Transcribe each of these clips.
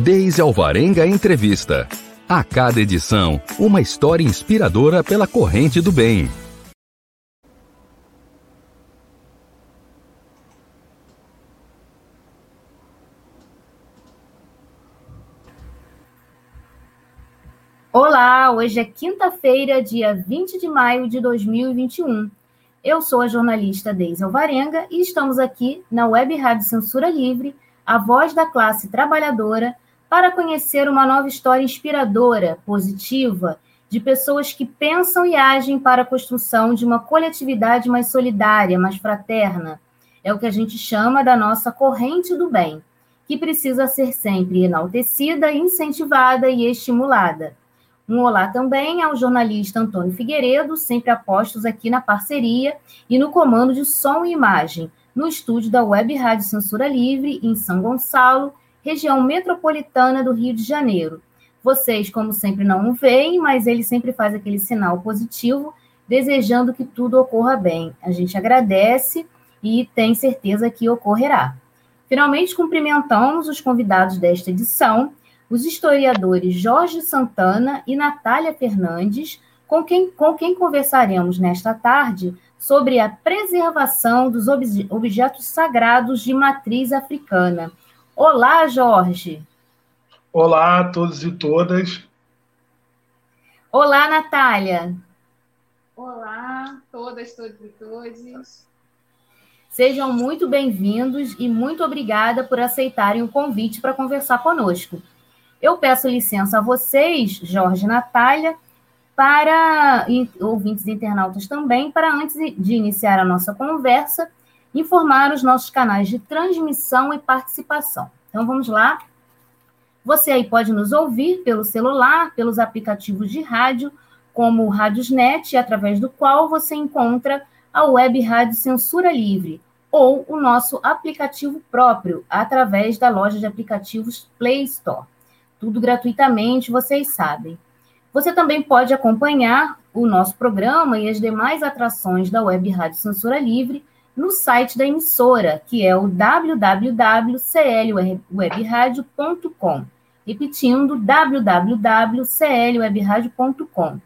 Deise Alvarenga Entrevista. A cada edição, uma história inspiradora pela corrente do bem. Olá, hoje é quinta-feira, dia 20 de maio de 2021. Eu sou a jornalista Deise Alvarenga e estamos aqui na Web Rádio Censura Livre, a voz da classe trabalhadora, para conhecer uma nova história inspiradora, positiva, de pessoas que pensam e agem para a construção de uma coletividade mais solidária, mais fraterna. É o que a gente chama da nossa corrente do bem, que precisa ser sempre enaltecida, incentivada e estimulada um olá também ao jornalista Antônio Figueiredo, sempre apostos aqui na parceria e no comando de som e imagem, no estúdio da Web Rádio Censura Livre, em São Gonçalo, região metropolitana do Rio de Janeiro. Vocês, como sempre, não o veem, mas ele sempre faz aquele sinal positivo, desejando que tudo ocorra bem. A gente agradece e tem certeza que ocorrerá. Finalmente, cumprimentamos os convidados desta edição os historiadores Jorge Santana e Natália Fernandes, com quem, com quem conversaremos nesta tarde sobre a preservação dos obje, objetos sagrados de matriz africana. Olá, Jorge. Olá a todos e todas. Olá, Natália. Olá, todas, todos e todos. Sejam muito bem-vindos e muito obrigada por aceitarem o convite para conversar conosco. Eu peço licença a vocês, Jorge e Natália, para ouvintes e internautas também, para antes de iniciar a nossa conversa, informar os nossos canais de transmissão e participação. Então vamos lá. Você aí pode nos ouvir pelo celular, pelos aplicativos de rádio, como o Rádiosnet, através do qual você encontra a web Rádio Censura Livre, ou o nosso aplicativo próprio, através da loja de aplicativos Play Store tudo gratuitamente, vocês sabem. Você também pode acompanhar o nosso programa e as demais atrações da Web Rádio Censura Livre no site da emissora, que é o www.clwebradio.com. Repetindo, www.clwebradio.com.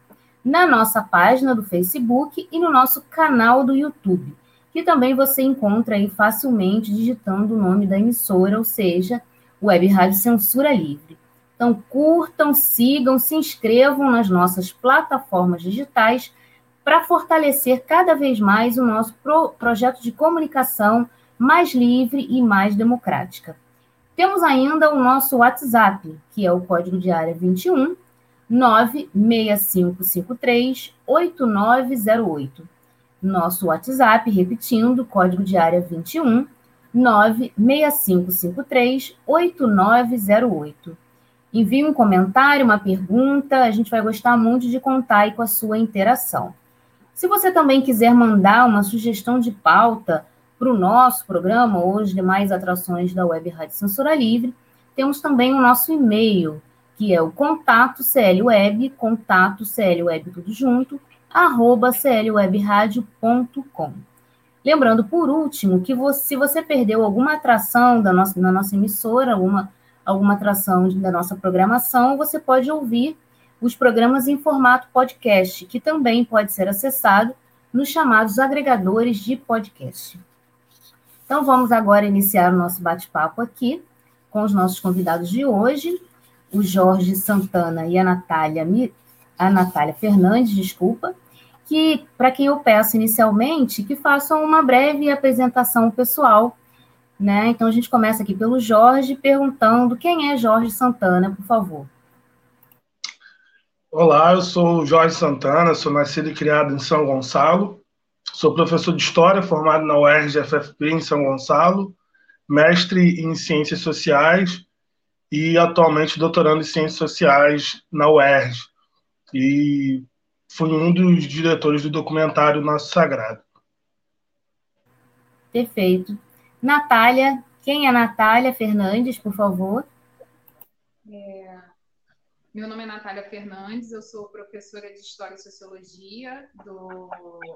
Na nossa página do Facebook e no nosso canal do YouTube, que também você encontra aí facilmente digitando o nome da emissora, ou seja, Web Rádio Censura Livre. Então, curtam, sigam, se inscrevam nas nossas plataformas digitais para fortalecer cada vez mais o nosso pro projeto de comunicação mais livre e mais democrática. Temos ainda o nosso WhatsApp, que é o código de área 21 96553 8908. Nosso WhatsApp, repetindo, código de área 21 96553 8908. Envie um comentário, uma pergunta, a gente vai gostar muito de contar com a sua interação. Se você também quiser mandar uma sugestão de pauta para o nosso programa ou as demais atrações da Web Rádio Censura Livre, temos também o nosso e-mail, que é o contato clweb, contato clweb tudo junto, arroba clwebradio.com. Lembrando, por último, que você, se você perdeu alguma atração da nossa, nossa emissora, alguma atração da nossa programação, você pode ouvir os programas em formato podcast, que também pode ser acessado nos chamados agregadores de podcast. Então, vamos agora iniciar o nosso bate-papo aqui com os nossos convidados de hoje, o Jorge Santana e a Natália, a Natália Fernandes, desculpa, que, para quem eu peço inicialmente, que façam uma breve apresentação pessoal né? Então a gente começa aqui pelo Jorge perguntando quem é Jorge Santana, por favor. Olá, eu sou Jorge Santana, sou nascido e criado em São Gonçalo, sou professor de História formado na UERJ-FFP em São Gonçalo, mestre em Ciências Sociais e atualmente doutorando em Ciências Sociais na UERJ. E fui um dos diretores do documentário Nosso Sagrado. Perfeito. Natália, quem é Natália Fernandes, por favor? É, meu nome é Natália Fernandes, eu sou professora de História e Sociologia do,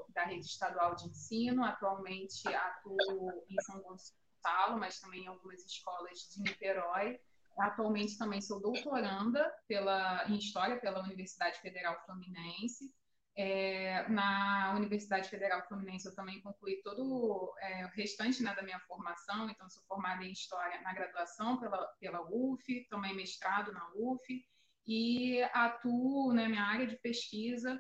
da Rede Estadual de Ensino. Atualmente atuo em São Gonçalo, mas também em algumas escolas de Niterói, atualmente também sou doutoranda pela, em História pela Universidade Federal Fluminense. É, na Universidade Federal Fluminense eu também concluí todo é, o restante né, da minha formação, então sou formada em História na graduação pela, pela UF, também mestrado na UF, e atuo na né, minha área de pesquisa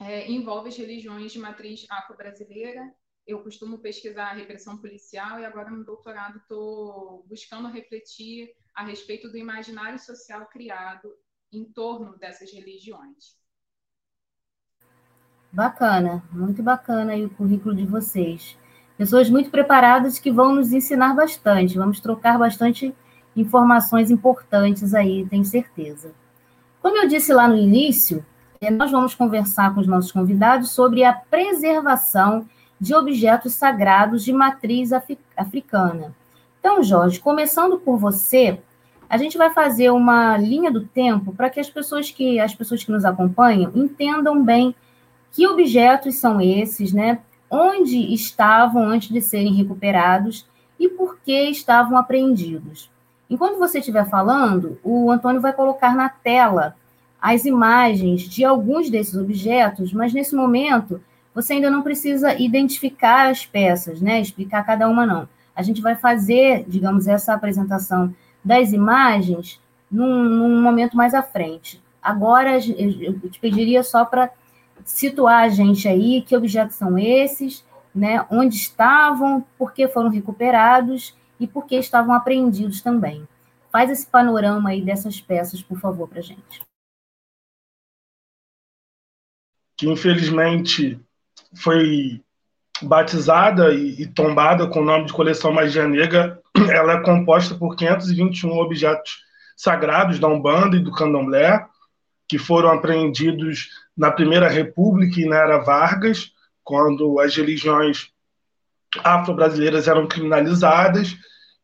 é, envolve as religiões de matriz afro-brasileira. Eu costumo pesquisar a repressão policial e agora no doutorado estou buscando refletir a respeito do imaginário social criado em torno dessas religiões. Bacana, muito bacana aí o currículo de vocês. Pessoas muito preparadas que vão nos ensinar bastante, vamos trocar bastante informações importantes aí, tenho certeza. Como eu disse lá no início, eh, nós vamos conversar com os nossos convidados sobre a preservação de objetos sagrados de matriz africana. Então, Jorge, começando por você, a gente vai fazer uma linha do tempo para que as pessoas que as pessoas que nos acompanham entendam bem que objetos são esses, né? Onde estavam antes de serem recuperados e por que estavam apreendidos. Enquanto você estiver falando, o Antônio vai colocar na tela as imagens de alguns desses objetos, mas nesse momento você ainda não precisa identificar as peças, né? Explicar cada uma não. A gente vai fazer, digamos, essa apresentação das imagens num, num momento mais à frente. Agora eu te pediria só para situar a gente aí que objetos são esses, né? Onde estavam, por que foram recuperados e por que estavam apreendidos também. Faz esse panorama aí dessas peças, por favor, para gente. Que infelizmente foi batizada e, tombada com o nome de coleção Magia Negra, ela é composta por 521 objetos sagrados da Umbanda e do Candomblé, que foram apreendidos na Primeira República e na Era Vargas, quando as religiões afro-brasileiras eram criminalizadas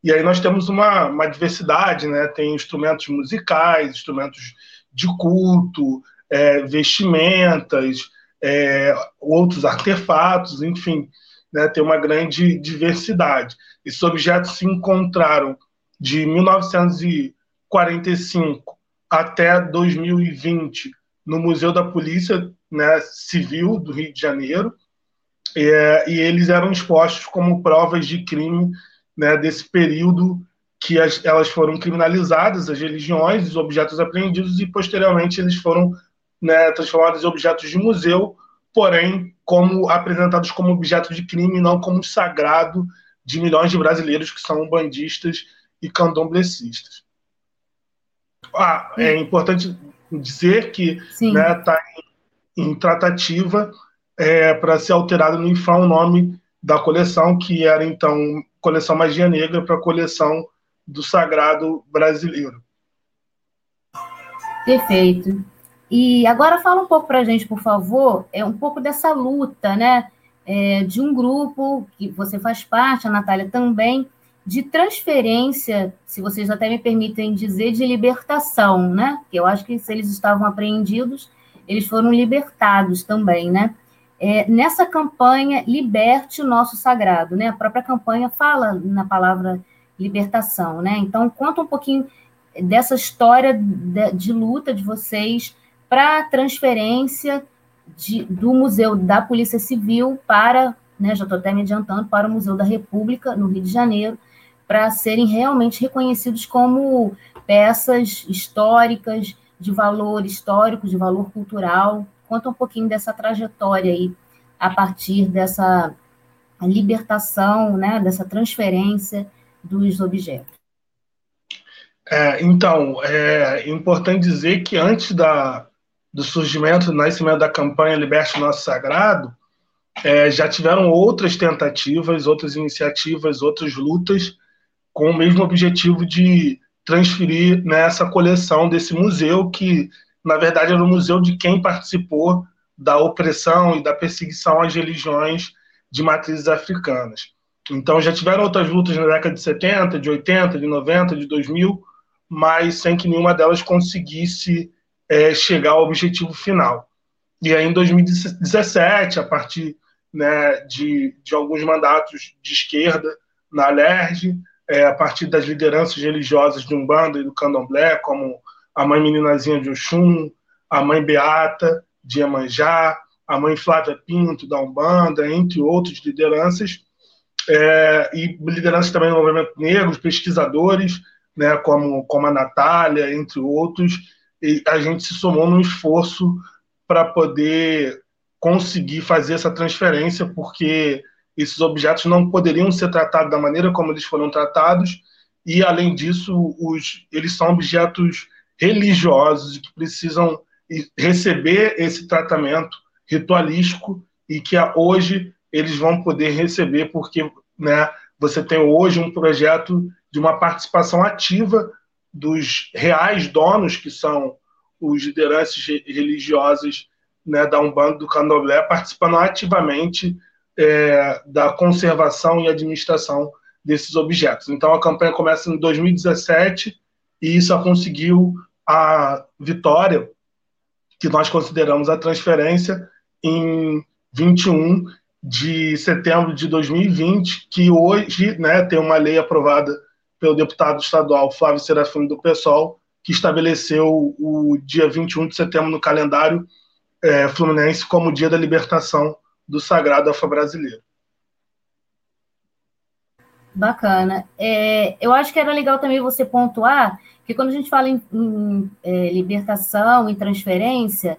e aí nós temos uma, uma diversidade, né? Tem instrumentos musicais, instrumentos de culto, é, vestimentas, é, outros artefatos, enfim, né? tem uma grande diversidade. Esses objetos se encontraram de 1945 até 2020 no Museu da Polícia né, Civil do Rio de Janeiro, é, e eles eram expostos como provas de crime né, desse período que as, elas foram criminalizadas, as religiões, os objetos apreendidos, e posteriormente eles foram né, transformados em objetos de museu, porém como apresentados como objetos de crime, não como sagrado de milhões de brasileiros que são bandistas e candomblecistas. Ah, é importante dizer que está né, tá em, em, tratativa é, para ser alterado no IFAM o nome da coleção, que era então coleção Magia Negra para a coleção do Sagrado Brasileiro. Perfeito. E agora fala um pouco para a gente, por favor, é um pouco dessa luta, né, é, de um grupo que você faz parte, a Natália também, de transferência, se vocês até me permitem dizer, de libertação, né? Eu acho que se eles estavam apreendidos, eles foram libertados também, né? É, nessa campanha Liberte o Nosso Sagrado, né? A própria campanha fala na palavra libertação, né? Então, conta um pouquinho dessa história de, de luta de vocês para a transferência de, do Museu da Polícia Civil para, né, já estou até me adiantando, para o Museu da República, no Rio de Janeiro, para serem realmente reconhecidos como peças históricas, de valor histórico, de valor cultural, Conta um pouquinho dessa trajetória aí, a partir dessa libertação, né, dessa transferência dos objetos. É, então, é importante dizer que antes da, do surgimento, do nascimento da campanha Liberte Nosso Sagrado, é, já tiveram outras tentativas, outras iniciativas, outras lutas com o mesmo objetivo de transferir nessa né, coleção desse museu que na verdade, era o museu de quem participou da opressão e da perseguição às religiões de matrizes africanas. Então, já tiveram outras lutas na década de 70, de 80, de 90, de 2000, mas sem que nenhuma delas conseguisse é, chegar ao objetivo final. E aí, em 2017, a partir né, de, de alguns mandatos de esquerda na LERJ, é, a partir das lideranças religiosas de Umbanda e do Candomblé, como a mãe meninazinha de Oxum, a mãe Beata de Iemanjá, a mãe Flávia Pinto da Umbanda, entre outros lideranças, é, e lideranças também do movimento negro, pesquisadores, né, como, como a Natália, entre outros, e a gente se somou num esforço para poder conseguir fazer essa transferência, porque esses objetos não poderiam ser tratados da maneira como eles foram tratados, e além disso, os, eles são objetos religiosos que precisam receber esse tratamento ritualístico e que hoje eles vão poder receber porque né, você tem hoje um projeto de uma participação ativa dos reais donos, que são os lideranças religiosas né, da Umbanda do Candomblé, participando ativamente é, da conservação e administração desses objetos. Então, a campanha começa em 2017 e isso conseguiu a vitória, que nós consideramos a transferência, em 21 de setembro de 2020, que hoje né, tem uma lei aprovada pelo deputado estadual Flávio Serafim do PSOL, que estabeleceu o dia 21 de setembro no calendário é, fluminense como dia da libertação do sagrado afro-brasileiro. Bacana. É, eu acho que era legal também você pontuar que quando a gente fala em, em é, libertação, em transferência,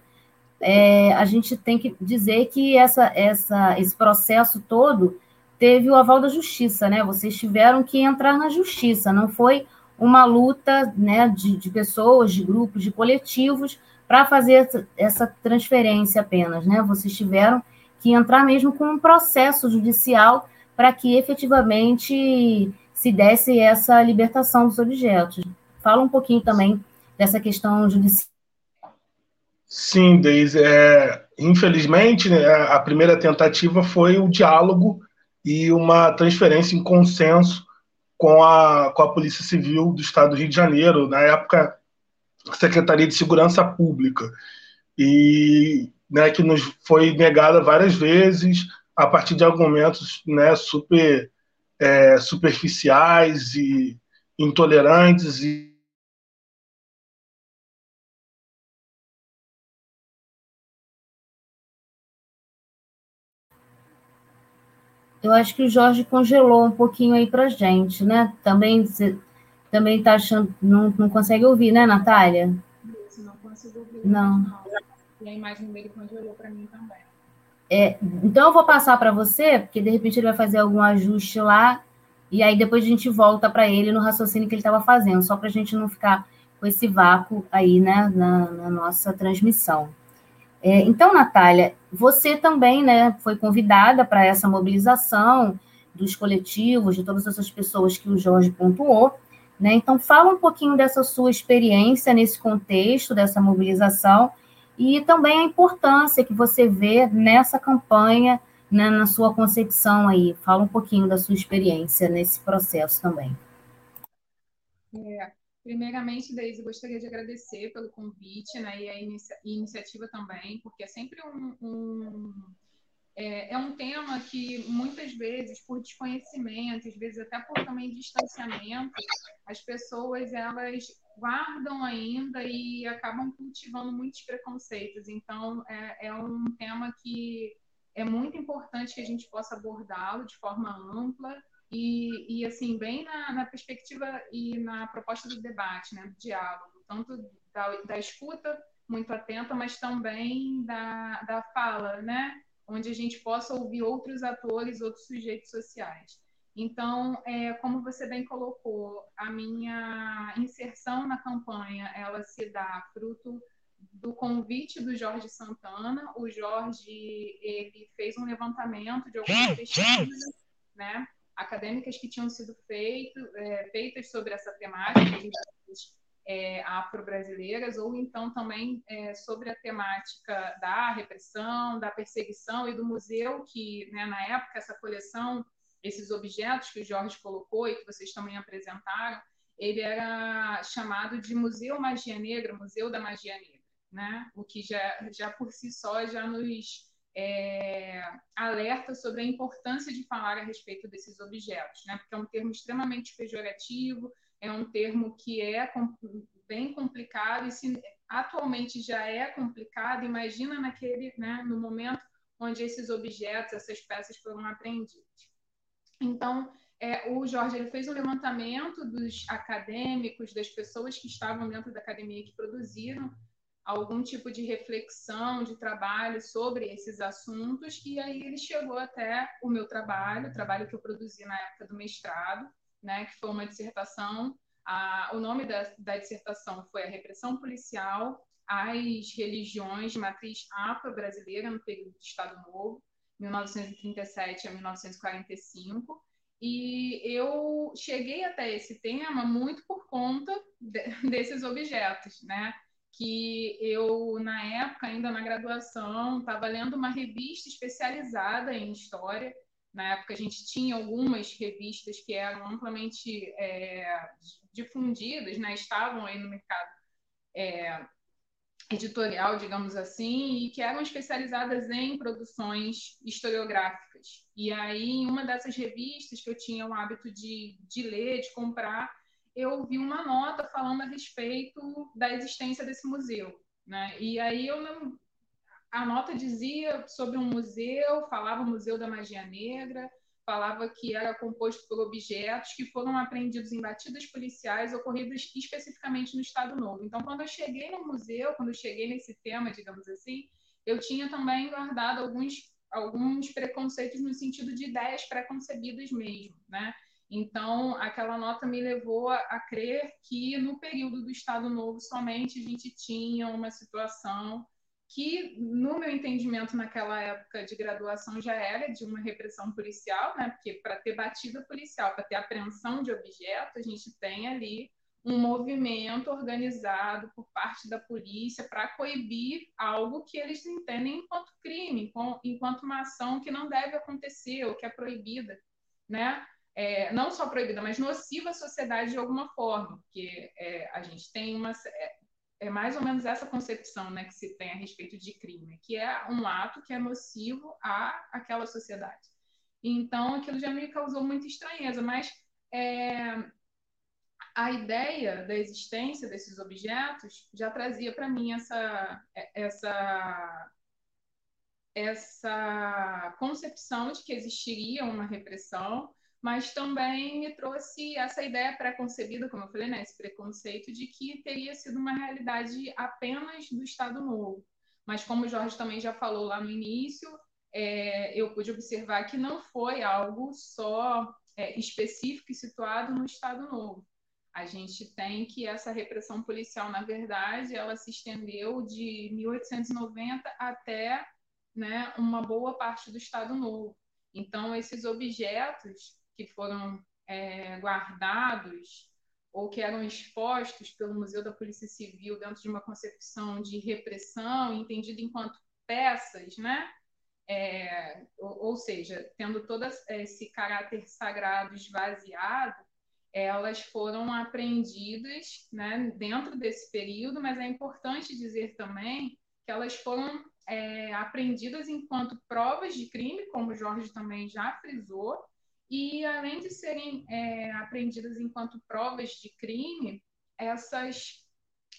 é, a gente tem que dizer que essa, essa, esse processo todo teve o aval da justiça, né? Vocês tiveram que entrar na justiça, não foi uma luta né, de, de pessoas, de grupos, de coletivos para fazer essa transferência apenas, né? Vocês tiveram que entrar mesmo com um processo judicial para que efetivamente se desse essa libertação dos objetos. Fala um pouquinho também dessa questão judicial. Sim, Deise. É, infelizmente, né, a primeira tentativa foi o diálogo e uma transferência em consenso com a, com a Polícia Civil do Estado do Rio de Janeiro, na época, Secretaria de Segurança Pública, e né, que nos foi negada várias vezes a partir de argumentos né, super é, superficiais e intolerantes e Eu acho que o Jorge congelou um pouquinho aí para gente, né? Também você também está achando, não, não consegue ouvir, né, Natália? Isso, não consigo ouvir. Não. E a imagem dele congelou para mim também. É, então eu vou passar para você, porque de repente ele vai fazer algum ajuste lá, e aí depois a gente volta para ele no raciocínio que ele estava fazendo, só para a gente não ficar com esse vácuo aí, né, na, na nossa transmissão. É, então, Natália, você também né, foi convidada para essa mobilização dos coletivos, de todas essas pessoas que o Jorge pontuou. Né? Então, fala um pouquinho dessa sua experiência nesse contexto, dessa mobilização, e também a importância que você vê nessa campanha, né, na sua concepção aí. Fala um pouquinho da sua experiência nesse processo também. É, Primeiramente, Deise, gostaria de agradecer pelo convite né, e a inicia iniciativa também, porque é sempre um, um é, é, um tema que muitas vezes, por desconhecimento, às vezes até por também distanciamento, as pessoas elas guardam ainda e acabam cultivando muitos preconceitos. Então, é, é um tema que é muito importante que a gente possa abordá-lo de forma ampla e, e assim, bem na, na, perspectiva e na proposta do debate, né, do diálogo, tanto da, da escuta muito atenta, mas também da, da fala, né, onde a gente possa ouvir outros atores, outros sujeitos sociais. Então, é, como você bem colocou, a minha inserção na campanha, ela se dá fruto do convite do Jorge Santana. O Jorge, ele fez um levantamento de algumas pesquisas, né, acadêmicas que tinham sido feito, é, feitas sobre essa temática é, afro-brasileiras, ou então também é, sobre a temática da repressão, da perseguição e do museu, que né, na época essa coleção, esses objetos que o Jorge colocou e que vocês também apresentaram, ele era chamado de Museu Magia Negra, Museu da Magia Negra, né? o que já, já por si só já nos é, alerta sobre a importância de falar a respeito desses objetos, né? porque é um termo extremamente pejorativo, é um termo que é bem complicado e se atualmente já é complicado, imagina naquele, né, no momento onde esses objetos, essas peças foram apreendidas. Então, é, o Jorge ele fez um levantamento dos acadêmicos, das pessoas que estavam dentro da academia que produziram algum tipo de reflexão, de trabalho sobre esses assuntos, e aí ele chegou até o meu trabalho, o trabalho que eu produzi na época do mestrado, né, que foi uma dissertação. A, o nome da, da dissertação foi A Repressão Policial às Religiões de Matriz Afro-Brasileira no período do Estado Novo, 1937 a 1945. E eu cheguei até esse tema muito por conta de, desses objetos, né? Que eu, na época, ainda na graduação, estava lendo uma revista especializada em história. Na época, a gente tinha algumas revistas que eram amplamente é, difundidas, né? estavam aí no mercado é, editorial, digamos assim, e que eram especializadas em produções historiográficas. E aí, em uma dessas revistas que eu tinha o hábito de, de ler, de comprar, eu vi uma nota falando a respeito da existência desse museu. Né? E aí eu não... a nota dizia sobre um museu, falava Museu da Magia Negra, falava que era composto por objetos que foram apreendidos em batidas policiais ocorridas especificamente no Estado Novo. Então, quando eu cheguei no museu, quando eu cheguei nesse tema, digamos assim, eu tinha também guardado alguns, alguns preconceitos no sentido de ideias preconcebidas mesmo, né? Então, aquela nota me levou a, a crer que no período do Estado Novo somente a gente tinha uma situação que, no meu entendimento, naquela época de graduação, já era de uma repressão policial, né? porque para ter batida policial, para ter apreensão de objeto, a gente tem ali um movimento organizado por parte da polícia para coibir algo que eles entendem enquanto crime, enquanto uma ação que não deve acontecer ou que é proibida, né? É, não só proibida, mas nociva à sociedade de alguma forma, porque é, a gente tem uma é, é mais ou menos essa concepção né, que se tem a respeito de crime, que é um ato que é nocivo à aquela sociedade. Então, aquilo já me causou muita estranheza, mas é, a ideia da existência desses objetos já trazia para mim essa, essa, essa concepção de que existiria uma repressão mas também me trouxe essa ideia pré-concebida, como eu falei, né, esse preconceito de que teria sido uma realidade apenas do Estado Novo. Mas como o Jorge também já falou lá no início, é, eu pude observar que não foi algo só é, específico e situado no Estado Novo. A gente tem que essa repressão policial, na verdade, ela se estendeu de 1890 até né, uma boa parte do Estado Novo. Então, esses objetos que foram é, guardados ou que eram expostos pelo Museu da Polícia Civil dentro de uma concepção de repressão, entendida enquanto peças, né? É, ou, seja, tendo todo esse caráter sagrado esvaziado, elas foram apreendidas né, dentro desse período, mas é importante dizer também que elas foram é, apreendidas enquanto provas de crime, como o Jorge também já frisou, e além de serem é, apreendidas enquanto provas de crime, essas,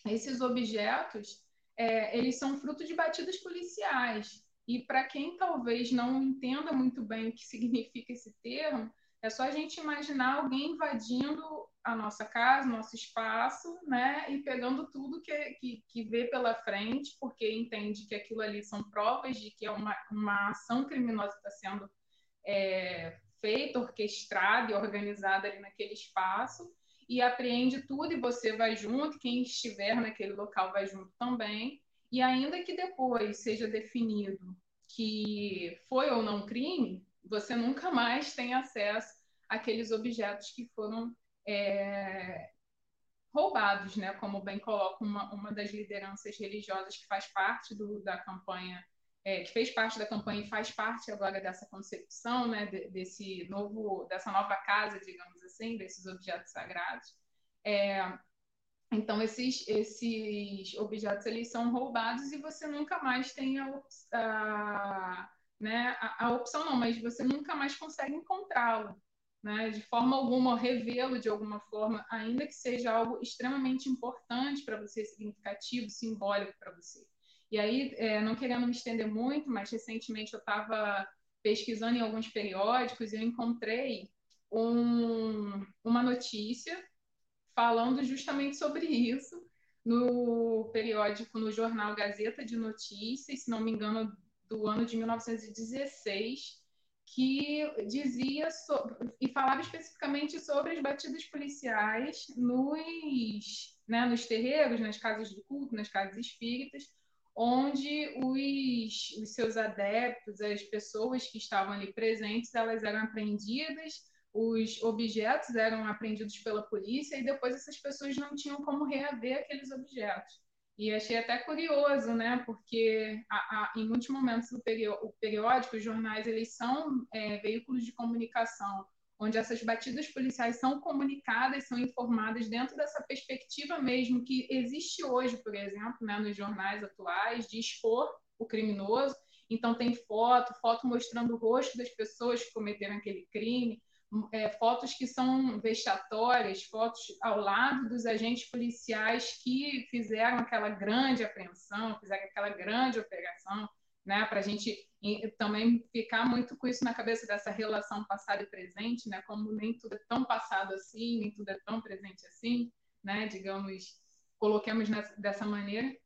esses objetos é, eles são fruto de batidas policiais. E para quem talvez não entenda muito bem o que significa esse termo, é só a gente imaginar alguém invadindo a nossa casa, nosso espaço, né, e pegando tudo que, que, que vê pela frente, porque entende que aquilo ali são provas de que é uma, uma ação criminosa está sendo é, feita, orquestrada e organizada ali naquele espaço e apreende tudo e você vai junto, quem estiver naquele local vai junto também. E ainda que depois seja definido que foi ou não crime, você nunca mais tem acesso àqueles objetos que foram é, roubados, né? Como bem coloca uma, uma das lideranças religiosas que faz parte do, da campanha é, que fez parte da campanha e faz parte agora dessa concepção, né, desse novo, dessa nova casa, digamos assim, desses objetos sagrados, é, Então, esses, esses objetos eles são roubados e você nunca mais tem a, a, né, a, a opção, não, mas você nunca mais consegue encontrá-lo. Né, de forma alguma, revê-lo de alguma forma, ainda que seja algo extremamente importante para você, significativo, simbólico para você. E aí, é, não querendo me estender muito, mas recentemente eu estava pesquisando em alguns periódicos e eu encontrei um, uma notícia falando justamente sobre isso no periódico, no jornal Gazeta de Notícias, se não me engano, do ano de 1916, que dizia e falava especificamente sobre as batidas policiais nos, né, nos terreiros, nas casas de culto, nas casas espíritas, onde os, os seus adeptos, as pessoas que estavam ali presentes, elas eram apreendidas os objetos eram apreendidos pela polícia e depois essas pessoas não tinham como reaver aqueles objetos. E achei até curioso, né? Porque a, a, em muitos momentos perió o periódico, os jornais, eles são é, veículos de comunicação, onde essas batidas policiais são comunicadas, são informadas dentro dessa perspectiva mesmo que existe hoje, por exemplo, né, nos jornais atuais, de expor o criminoso. Então tem foto, foto mostrando o rosto das pessoas que cometeram aquele crime, é, fotos que são vexatórias, fotos ao lado dos agentes policiais que fizeram aquela grande apreensão, fizeram aquela grande operação, né, para a gente também ficar muito com isso na cabeça dessa relação passado e presente, né, como nem tudo é tão passado assim, nem tudo é tão presente assim, né, digamos, coloquemos nessa, dessa maneira.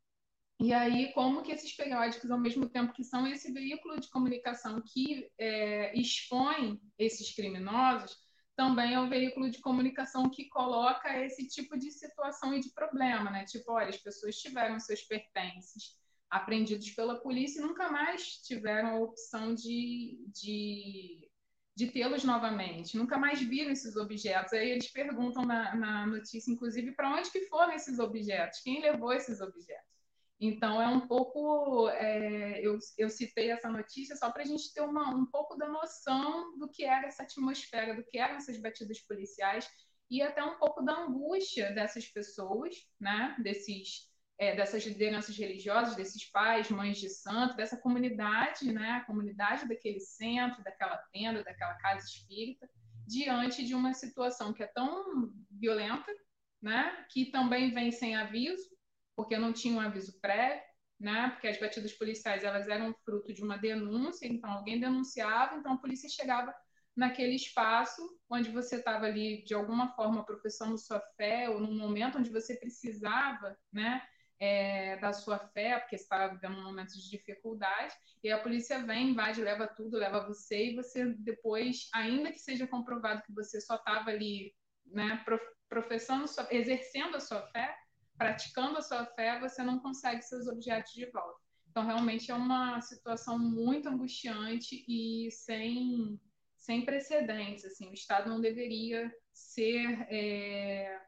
E aí, como que esses periódicos, ao mesmo tempo que são esse veículo de comunicação que é, expõe esses criminosos, também é um veículo de comunicação que coloca esse tipo de situação e de problema, né? Tipo, olha, as pessoas tiveram seus pertences apreendidos pela polícia e nunca mais tiveram a opção de, de, de tê-los novamente, nunca mais viram esses objetos. Aí eles perguntam na, na notícia, inclusive, para onde que foram esses objetos? Quem levou esses objetos? Então, é um pouco. É, eu, eu citei essa notícia só para a gente ter uma, um pouco da noção do que era essa atmosfera, do que eram essas batidas policiais e até um pouco da angústia dessas pessoas, né? desses, é, dessas lideranças religiosas, desses pais, mães de santo, dessa comunidade, né? a comunidade daquele centro, daquela tenda, daquela casa espírita, diante de uma situação que é tão violenta, né? que também vem sem aviso porque não tinha um aviso prévio, né? Porque as batidas policiais elas eram fruto de uma denúncia, então alguém denunciava, então a polícia chegava naquele espaço onde você estava ali de alguma forma professando sua fé ou num momento onde você precisava, né? É, da sua fé, porque estava vivendo um momento de dificuldade, e a polícia vem, invade, leva tudo, leva você, e você depois, ainda que seja comprovado que você só estava ali, né, professando, sua, exercendo a sua fé, praticando a sua fé, você não consegue seus objetos de volta. Então, realmente é uma situação muito angustiante e sem, sem precedentes. Assim, o Estado não deveria ser é,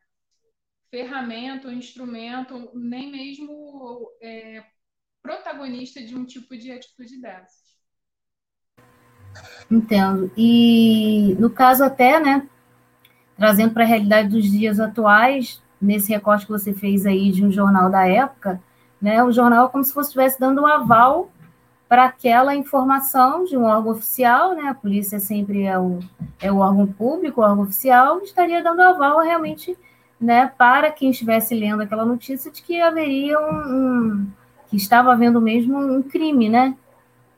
ferramenta, instrumento, nem mesmo é, protagonista de um tipo de atitude dessas. Entendo. E no caso até, né, trazendo para a realidade dos dias atuais, nesse recorte que você fez aí de um jornal da época, né, o jornal é como se fosse estivesse dando um aval para aquela informação de um órgão oficial, né, a polícia sempre é o, é o órgão público, o órgão oficial, estaria dando aval realmente né, para quem estivesse lendo aquela notícia de que haveria um, um que estava havendo mesmo um crime, né?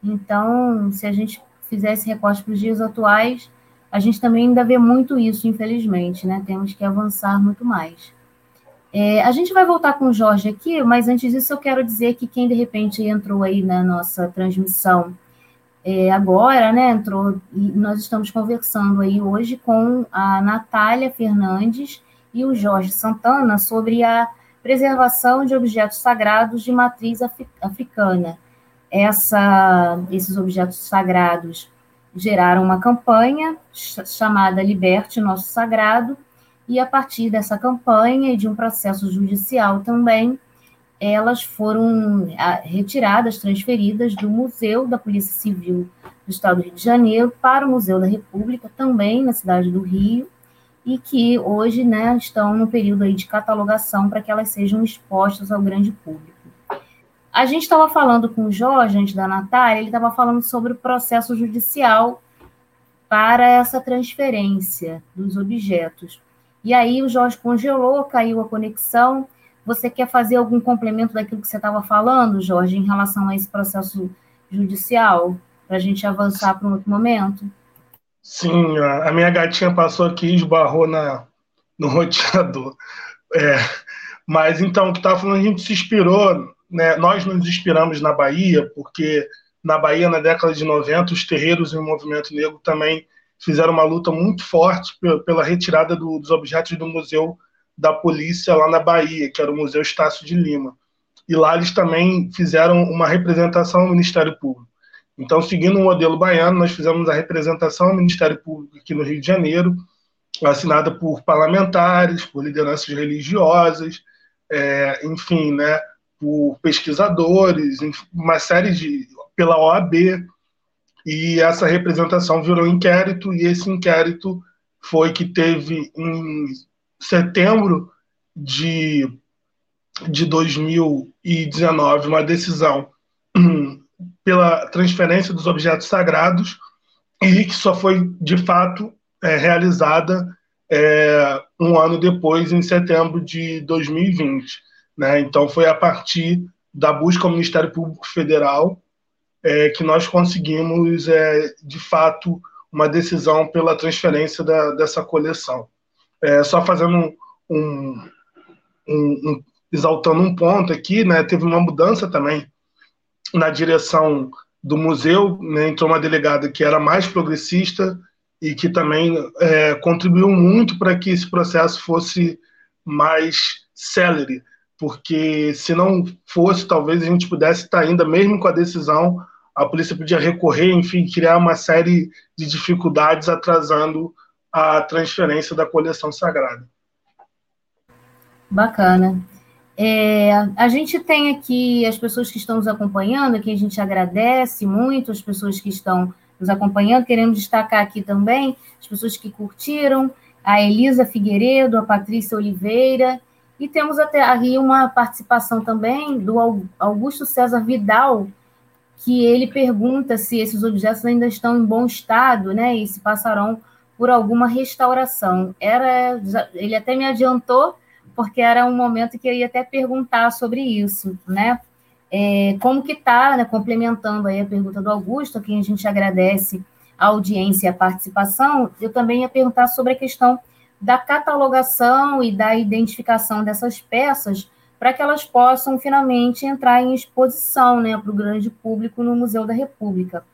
Então, se a gente fizesse recorte para os dias atuais, a gente também ainda vê muito isso, infelizmente, né? Temos que avançar muito mais. É, a gente vai voltar com o Jorge aqui, mas antes disso eu quero dizer que quem de repente entrou aí na nossa transmissão é, agora, né, entrou, nós estamos conversando aí hoje com a Natália Fernandes e o Jorge Santana sobre a preservação de objetos sagrados de matriz africana. Essa, esses objetos sagrados geraram uma campanha chamada Liberte Nosso Sagrado, e a partir dessa campanha e de um processo judicial também, elas foram retiradas, transferidas do Museu da Polícia Civil do Estado do Rio de Janeiro para o Museu da República, também na cidade do Rio, e que hoje né, estão no período aí de catalogação para que elas sejam expostas ao grande público. A gente estava falando com o Jorge, antes da Natália, ele estava falando sobre o processo judicial para essa transferência dos objetos. E aí o Jorge congelou, caiu a conexão. Você quer fazer algum complemento daquilo que você estava falando, Jorge, em relação a esse processo judicial, para a gente avançar para um outro momento? Sim, a minha gatinha passou aqui e esbarrou na, no roteador. É, mas então, o que estava falando, a gente se inspirou, né, nós nos inspiramos na Bahia, porque na Bahia, na década de 90, os terreiros e o movimento negro também fizeram uma luta muito forte pela retirada do, dos objetos do Museu da Polícia lá na Bahia, que era o Museu Estácio de Lima. E lá eles também fizeram uma representação ao Ministério Público. Então, seguindo o modelo baiano, nós fizemos a representação ao Ministério Público aqui no Rio de Janeiro, assinada por parlamentares, por lideranças religiosas, é, enfim, né, por pesquisadores, uma série de. pela OAB. E essa representação virou inquérito, e esse inquérito foi que teve em setembro de, de 2019 uma decisão pela transferência dos objetos sagrados e que só foi de fato é, realizada é, um ano depois, em setembro de 2020. Né? Então, foi a partir da busca ao Ministério Público Federal é, que nós conseguimos, é, de fato, uma decisão pela transferência da, dessa coleção. É, só fazendo um, um, um, exaltando um ponto aqui, né? teve uma mudança também na direção do museu, né, entrou uma delegada que era mais progressista e que também é, contribuiu muito para que esse processo fosse mais célere, porque se não fosse, talvez a gente pudesse estar ainda, mesmo com a decisão, a polícia podia recorrer, enfim, criar uma série de dificuldades atrasando a transferência da coleção sagrada. Bacana. É, a gente tem aqui as pessoas que estão nos acompanhando, aqui a gente agradece muito as pessoas que estão nos acompanhando. Queremos destacar aqui também as pessoas que curtiram, a Elisa Figueiredo, a Patrícia Oliveira, e temos até aí uma participação também do Augusto César Vidal, que ele pergunta se esses objetos ainda estão em bom estado, né, e se passarão por alguma restauração. Era, ele até me adiantou porque era um momento que eu ia até perguntar sobre isso, né? É, como que está, né, complementando aí a pergunta do Augusto, a quem a gente agradece a audiência e a participação, eu também ia perguntar sobre a questão da catalogação e da identificação dessas peças para que elas possam finalmente entrar em exposição né, para o grande público no Museu da República.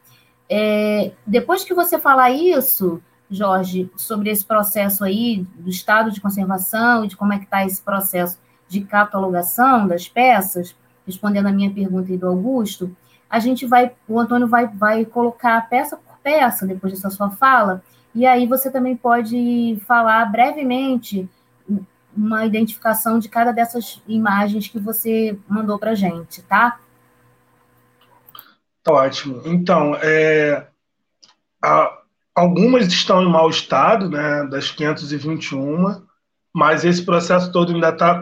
É, depois que você falar isso, Jorge, sobre esse processo aí do estado de conservação e de como é que está esse processo de catalogação das peças, respondendo a minha pergunta e do Augusto, a gente vai, o Antônio vai, vai colocar peça por peça depois dessa sua fala, e aí você também pode falar brevemente uma identificação de cada dessas imagens que você mandou para a gente, tá? Tá ótimo. Então, é, a, Algumas estão em mau estado, né, das 521, mas esse processo todo ainda está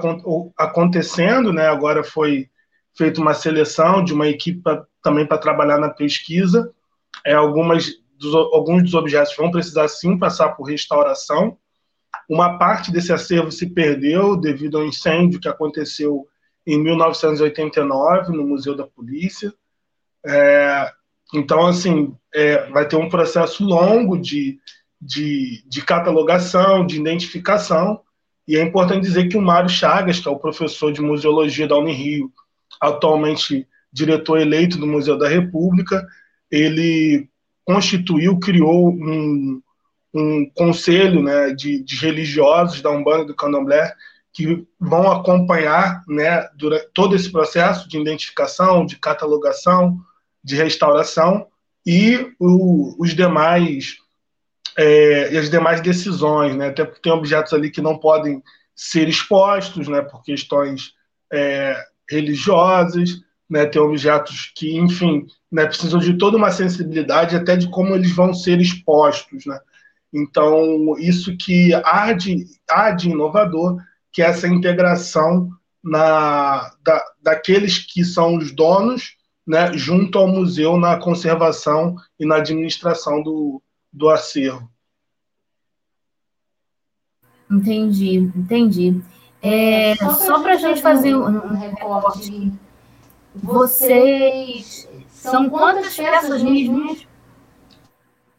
acontecendo, né? Agora foi feita uma seleção de uma equipe pra, também para trabalhar na pesquisa. É, algumas dos, alguns dos objetos vão precisar sim passar por restauração. Uma parte desse acervo se perdeu devido ao incêndio que aconteceu em 1989 no Museu da Polícia. É, então, assim, é, vai ter um processo longo de, de, de, catalogação, de identificação, e é importante dizer que o Mário Chagas, que é o professor de museologia da Unirio, atualmente diretor eleito do Museu da República, ele constituiu, criou um, um conselho né, de, de religiosos da Umbanda e do Candomblé que vão acompanhar né, durante todo esse processo de identificação, de catalogação, de restauração e o, os demais é, e as demais decisões, né? Até porque tem objetos ali que não podem ser expostos, né? Por questões é, religiosas, né? Tem objetos que, enfim, né? Precisam de toda uma sensibilidade até de como eles vão ser expostos, né? Então, isso que há de, há de inovador, que é essa integração na, da, daqueles que são os donos, né, junto ao museu na conservação e na administração do, do acervo. Entendi, entendi. É, só para a gente fazer um, um recorte, vocês são quantas peças mesmo?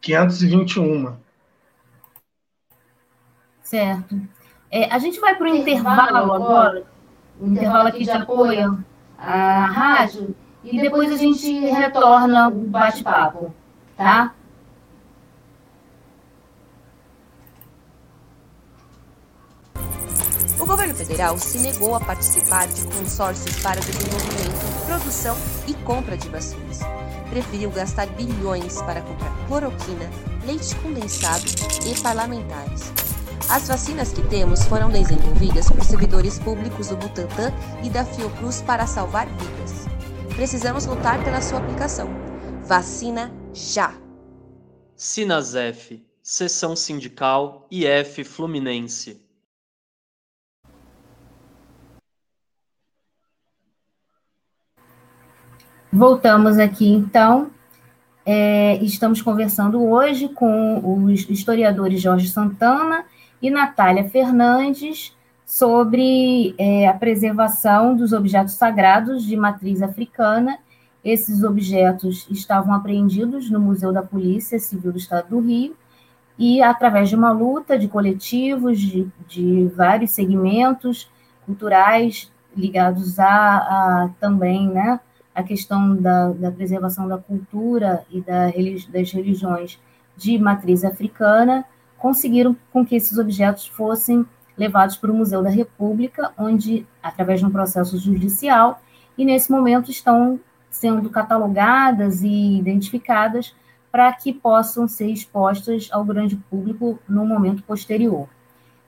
521. Certo. É, a gente vai para o intervalo agora, o intervalo aqui de apoio à rádio, e depois a gente retorna o bate-papo, tá? O governo federal se negou a participar de consórcios para desenvolvimento, produção e compra de vacinas. Preferiu gastar bilhões para comprar cloroquina, leite condensado e parlamentares. As vacinas que temos foram desenvolvidas por servidores públicos do Butantan e da Fiocruz para salvar vidas. Precisamos lutar pela sua aplicação. Vacina já! Sinasef, Seção Sindical IF Fluminense. Voltamos aqui, então. É, estamos conversando hoje com os historiadores Jorge Santana e Natália Fernandes sobre é, a preservação dos objetos sagrados de matriz africana. Esses objetos estavam apreendidos no Museu da Polícia Civil do Estado do Rio e, através de uma luta de coletivos de, de vários segmentos culturais ligados a, a também, né, a questão da, da preservação da cultura e da, das religiões de matriz africana, conseguiram com que esses objetos fossem levados para o Museu da República, onde, através de um processo judicial, e nesse momento estão sendo catalogadas e identificadas para que possam ser expostas ao grande público no momento posterior.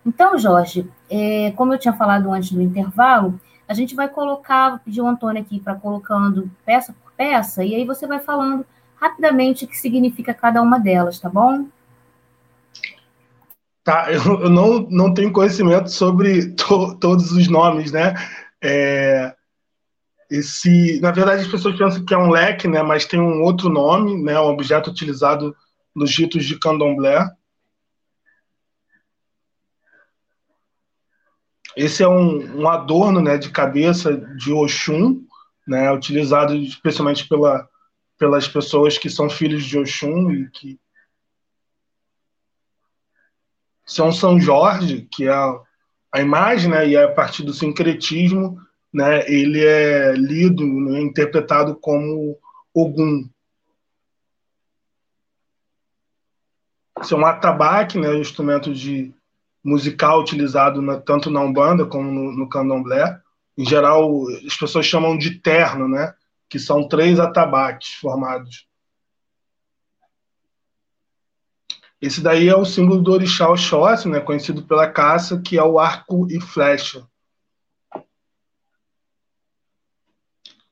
Então, Jorge, é, como eu tinha falado antes do intervalo, a gente vai colocar, pedir o Antônio aqui para colocando peça por peça, e aí você vai falando rapidamente o que significa cada uma delas, tá bom? Tá, eu, eu não, não tenho conhecimento sobre to, todos os nomes, né? É, esse, na verdade, as pessoas pensam que é um leque, né? Mas tem um outro nome, né? Um objeto utilizado nos ritos de candomblé. Esse é um, um adorno, né? De cabeça de Oxum, né? Utilizado especialmente pela, pelas pessoas que são filhos de Oxum e que são São Jorge, que é a, imagem, né, e a partir do sincretismo, né, ele é lido, né, interpretado como Ogum. Isso é um atabaque, né, um instrumento de musical utilizado na, tanto na Umbanda como no, no Candomblé. Em geral, as pessoas chamam de terno, né, que são três atabaques formados Esse daí é o símbolo do orixá Oxóssi, né, conhecido pela caça, que é o arco e flecha.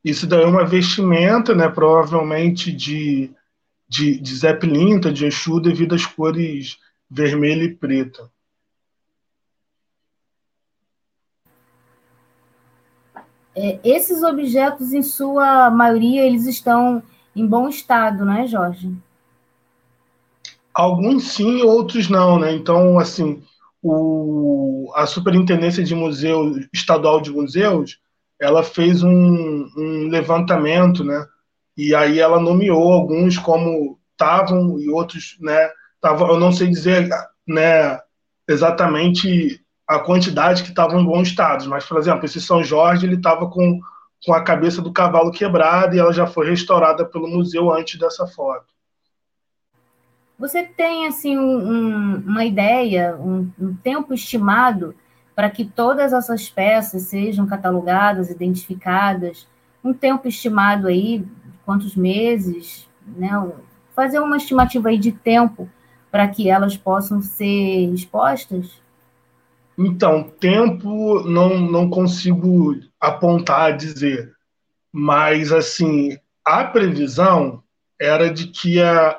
Isso daí é uma vestimenta, né, provavelmente de, de, de Zé de Exu, devido às cores vermelha e preta. É, esses objetos, em sua maioria, eles estão em bom estado, não é, Jorge? Alguns sim, outros não, né? Então, assim, o, a Superintendência de Museu Estadual de Museus, ela fez um, um levantamento, né? E aí ela nomeou alguns como estavam e outros, né? Tavam, eu não sei dizer, né? Exatamente a quantidade que estavam em bom estado, mas, por exemplo, esse São Jorge, ele estava com, com a cabeça do cavalo quebrada e ela já foi restaurada pelo museu antes dessa foto. Você tem assim um, uma ideia, um, um tempo estimado para que todas essas peças sejam catalogadas, identificadas? Um tempo estimado aí, quantos meses, né? Fazer uma estimativa aí de tempo para que elas possam ser expostas? Então, tempo não, não consigo apontar, dizer, mas assim, a previsão era de que a,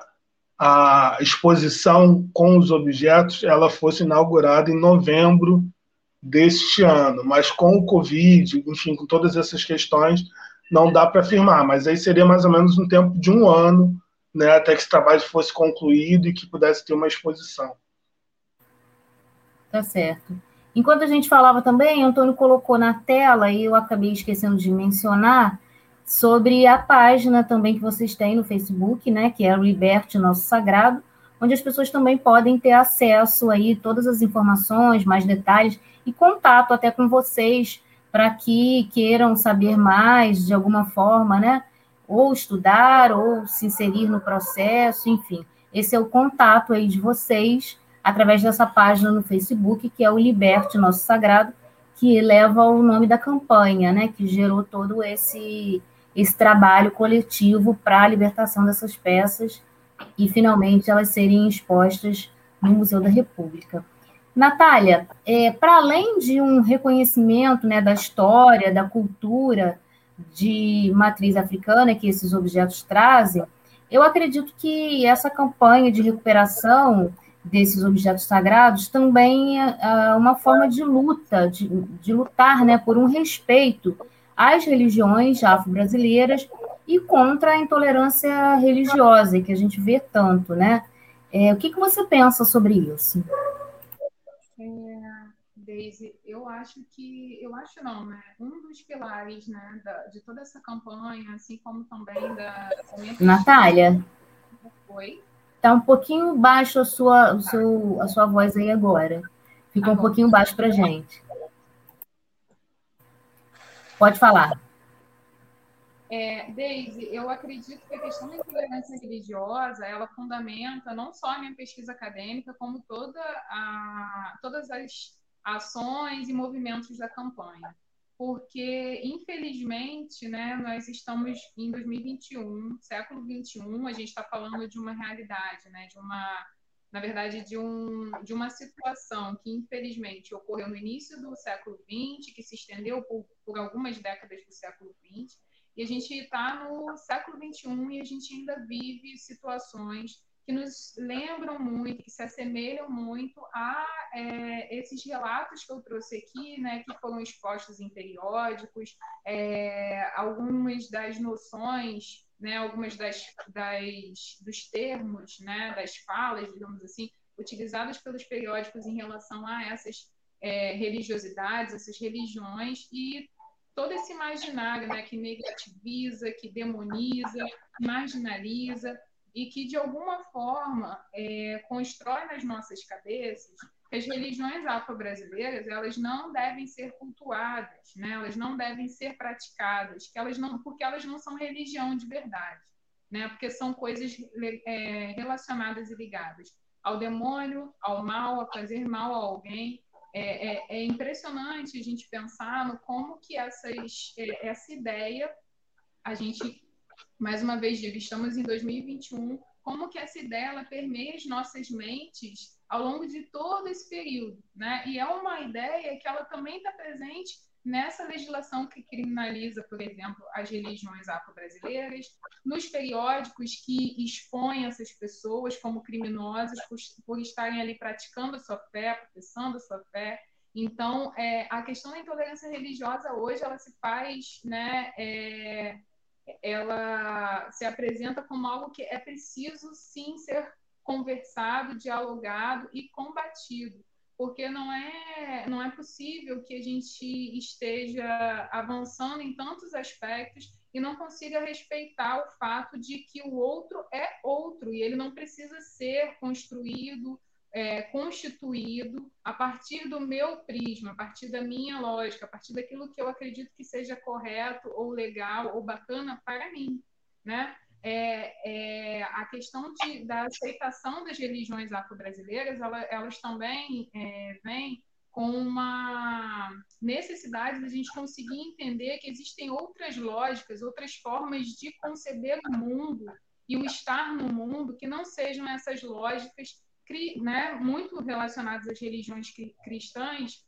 a exposição com os objetos ela fosse inaugurada em novembro deste ano, mas com o Covid, enfim, com todas essas questões, não dá para afirmar, mas aí seria mais ou menos um tempo de um ano, né, até que esse trabalho fosse concluído e que pudesse ter uma exposição. Tá certo. Enquanto a gente falava também, Antônio colocou na tela, e eu acabei esquecendo de mencionar, sobre a página também que vocês têm no Facebook, né, que é o Liberte Nosso Sagrado, onde as pessoas também podem ter acesso aí todas as informações, mais detalhes e contato até com vocês para que queiram saber mais de alguma forma, né? Ou estudar, ou se inserir no processo, enfim. Esse é o contato aí de vocês através dessa página no Facebook, que é o Liberte Nosso Sagrado, que leva o nome da campanha, né? Que gerou todo esse esse trabalho coletivo para a libertação dessas peças e finalmente elas serem expostas no Museu da República. Natália, é, para além de um reconhecimento né, da história, da cultura de matriz africana que esses objetos trazem, eu acredito que essa campanha de recuperação desses objetos sagrados também é, é uma forma de luta, de, de lutar né, por um respeito às religiões afro-brasileiras e contra a intolerância religiosa, que a gente vê tanto, né? É, o que, que você pensa sobre isso? É, Daisy, eu acho que, eu acho não, né? Um dos pilares, né, da, de toda essa campanha, assim como também da... Natália? Oi? Tá um pouquinho baixo a sua, o seu, a sua voz aí agora. Fica tá um pouquinho baixo para gente. Pode falar. É, Deise, eu acredito que a questão da intolerância religiosa, ela fundamenta não só a minha pesquisa acadêmica, como toda a, todas as ações e movimentos da campanha. Porque, infelizmente, né, nós estamos em 2021, século 21, a gente está falando de uma realidade, né, de uma na verdade, de, um, de uma situação que, infelizmente, ocorreu no início do século XX, que se estendeu por, por algumas décadas do século XX, e a gente está no século XXI e a gente ainda vive situações que nos lembram muito, que se assemelham muito a é, esses relatos que eu trouxe aqui, né, que foram expostos em periódicos, é, algumas das noções né, algumas das, das, dos termos, né, das falas, digamos assim, utilizadas pelos periódicos em relação a essas é, religiosidades, essas religiões e todo esse imaginário né, que negativiza, que demoniza, marginaliza e que de alguma forma é, constrói nas nossas cabeças as religiões afro-brasileiras elas não devem ser cultuadas, né? elas não devem ser praticadas, que elas não, porque elas não são religião de verdade, né? porque são coisas é, relacionadas e ligadas ao demônio, ao mal, a fazer mal a alguém. É, é, é impressionante a gente pensar no como que essas, é, essa ideia, a gente, mais uma vez estamos em 2021, como que essa ideia permeia as nossas mentes ao longo de todo esse período, né? E é uma ideia que ela também está presente nessa legislação que criminaliza, por exemplo, as religiões afro-brasileiras, nos periódicos que expõem essas pessoas como criminosas por, por estarem ali praticando a sua fé, professando a sua fé. Então, é, a questão da intolerância religiosa hoje ela se faz, né? É, ela se apresenta como algo que é preciso sim ser conversado, dialogado e combatido, porque não é, não é possível que a gente esteja avançando em tantos aspectos e não consiga respeitar o fato de que o outro é outro e ele não precisa ser construído, é, constituído a partir do meu prisma, a partir da minha lógica, a partir daquilo que eu acredito que seja correto ou legal ou bacana para mim, né? É, é, a questão de, da aceitação das religiões afro-brasileiras, ela, elas também é, vêm com uma necessidade de a gente conseguir entender que existem outras lógicas, outras formas de conceber o mundo e o estar no mundo que não sejam essas lógicas né, muito relacionadas às religiões cristãs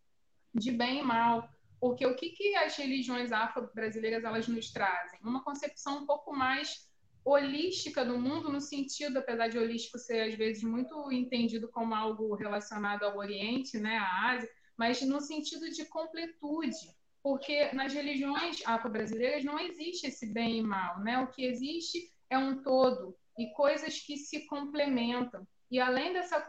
de bem e mal. Porque o que, que as religiões afro-brasileiras elas nos trazem? Uma concepção um pouco mais holística do mundo, no sentido, apesar de holístico ser às vezes muito entendido como algo relacionado ao Oriente, né, à Ásia, mas no sentido de completude, porque nas religiões afro-brasileiras não existe esse bem e mal, né? O que existe é um todo e coisas que se complementam. E além dessa,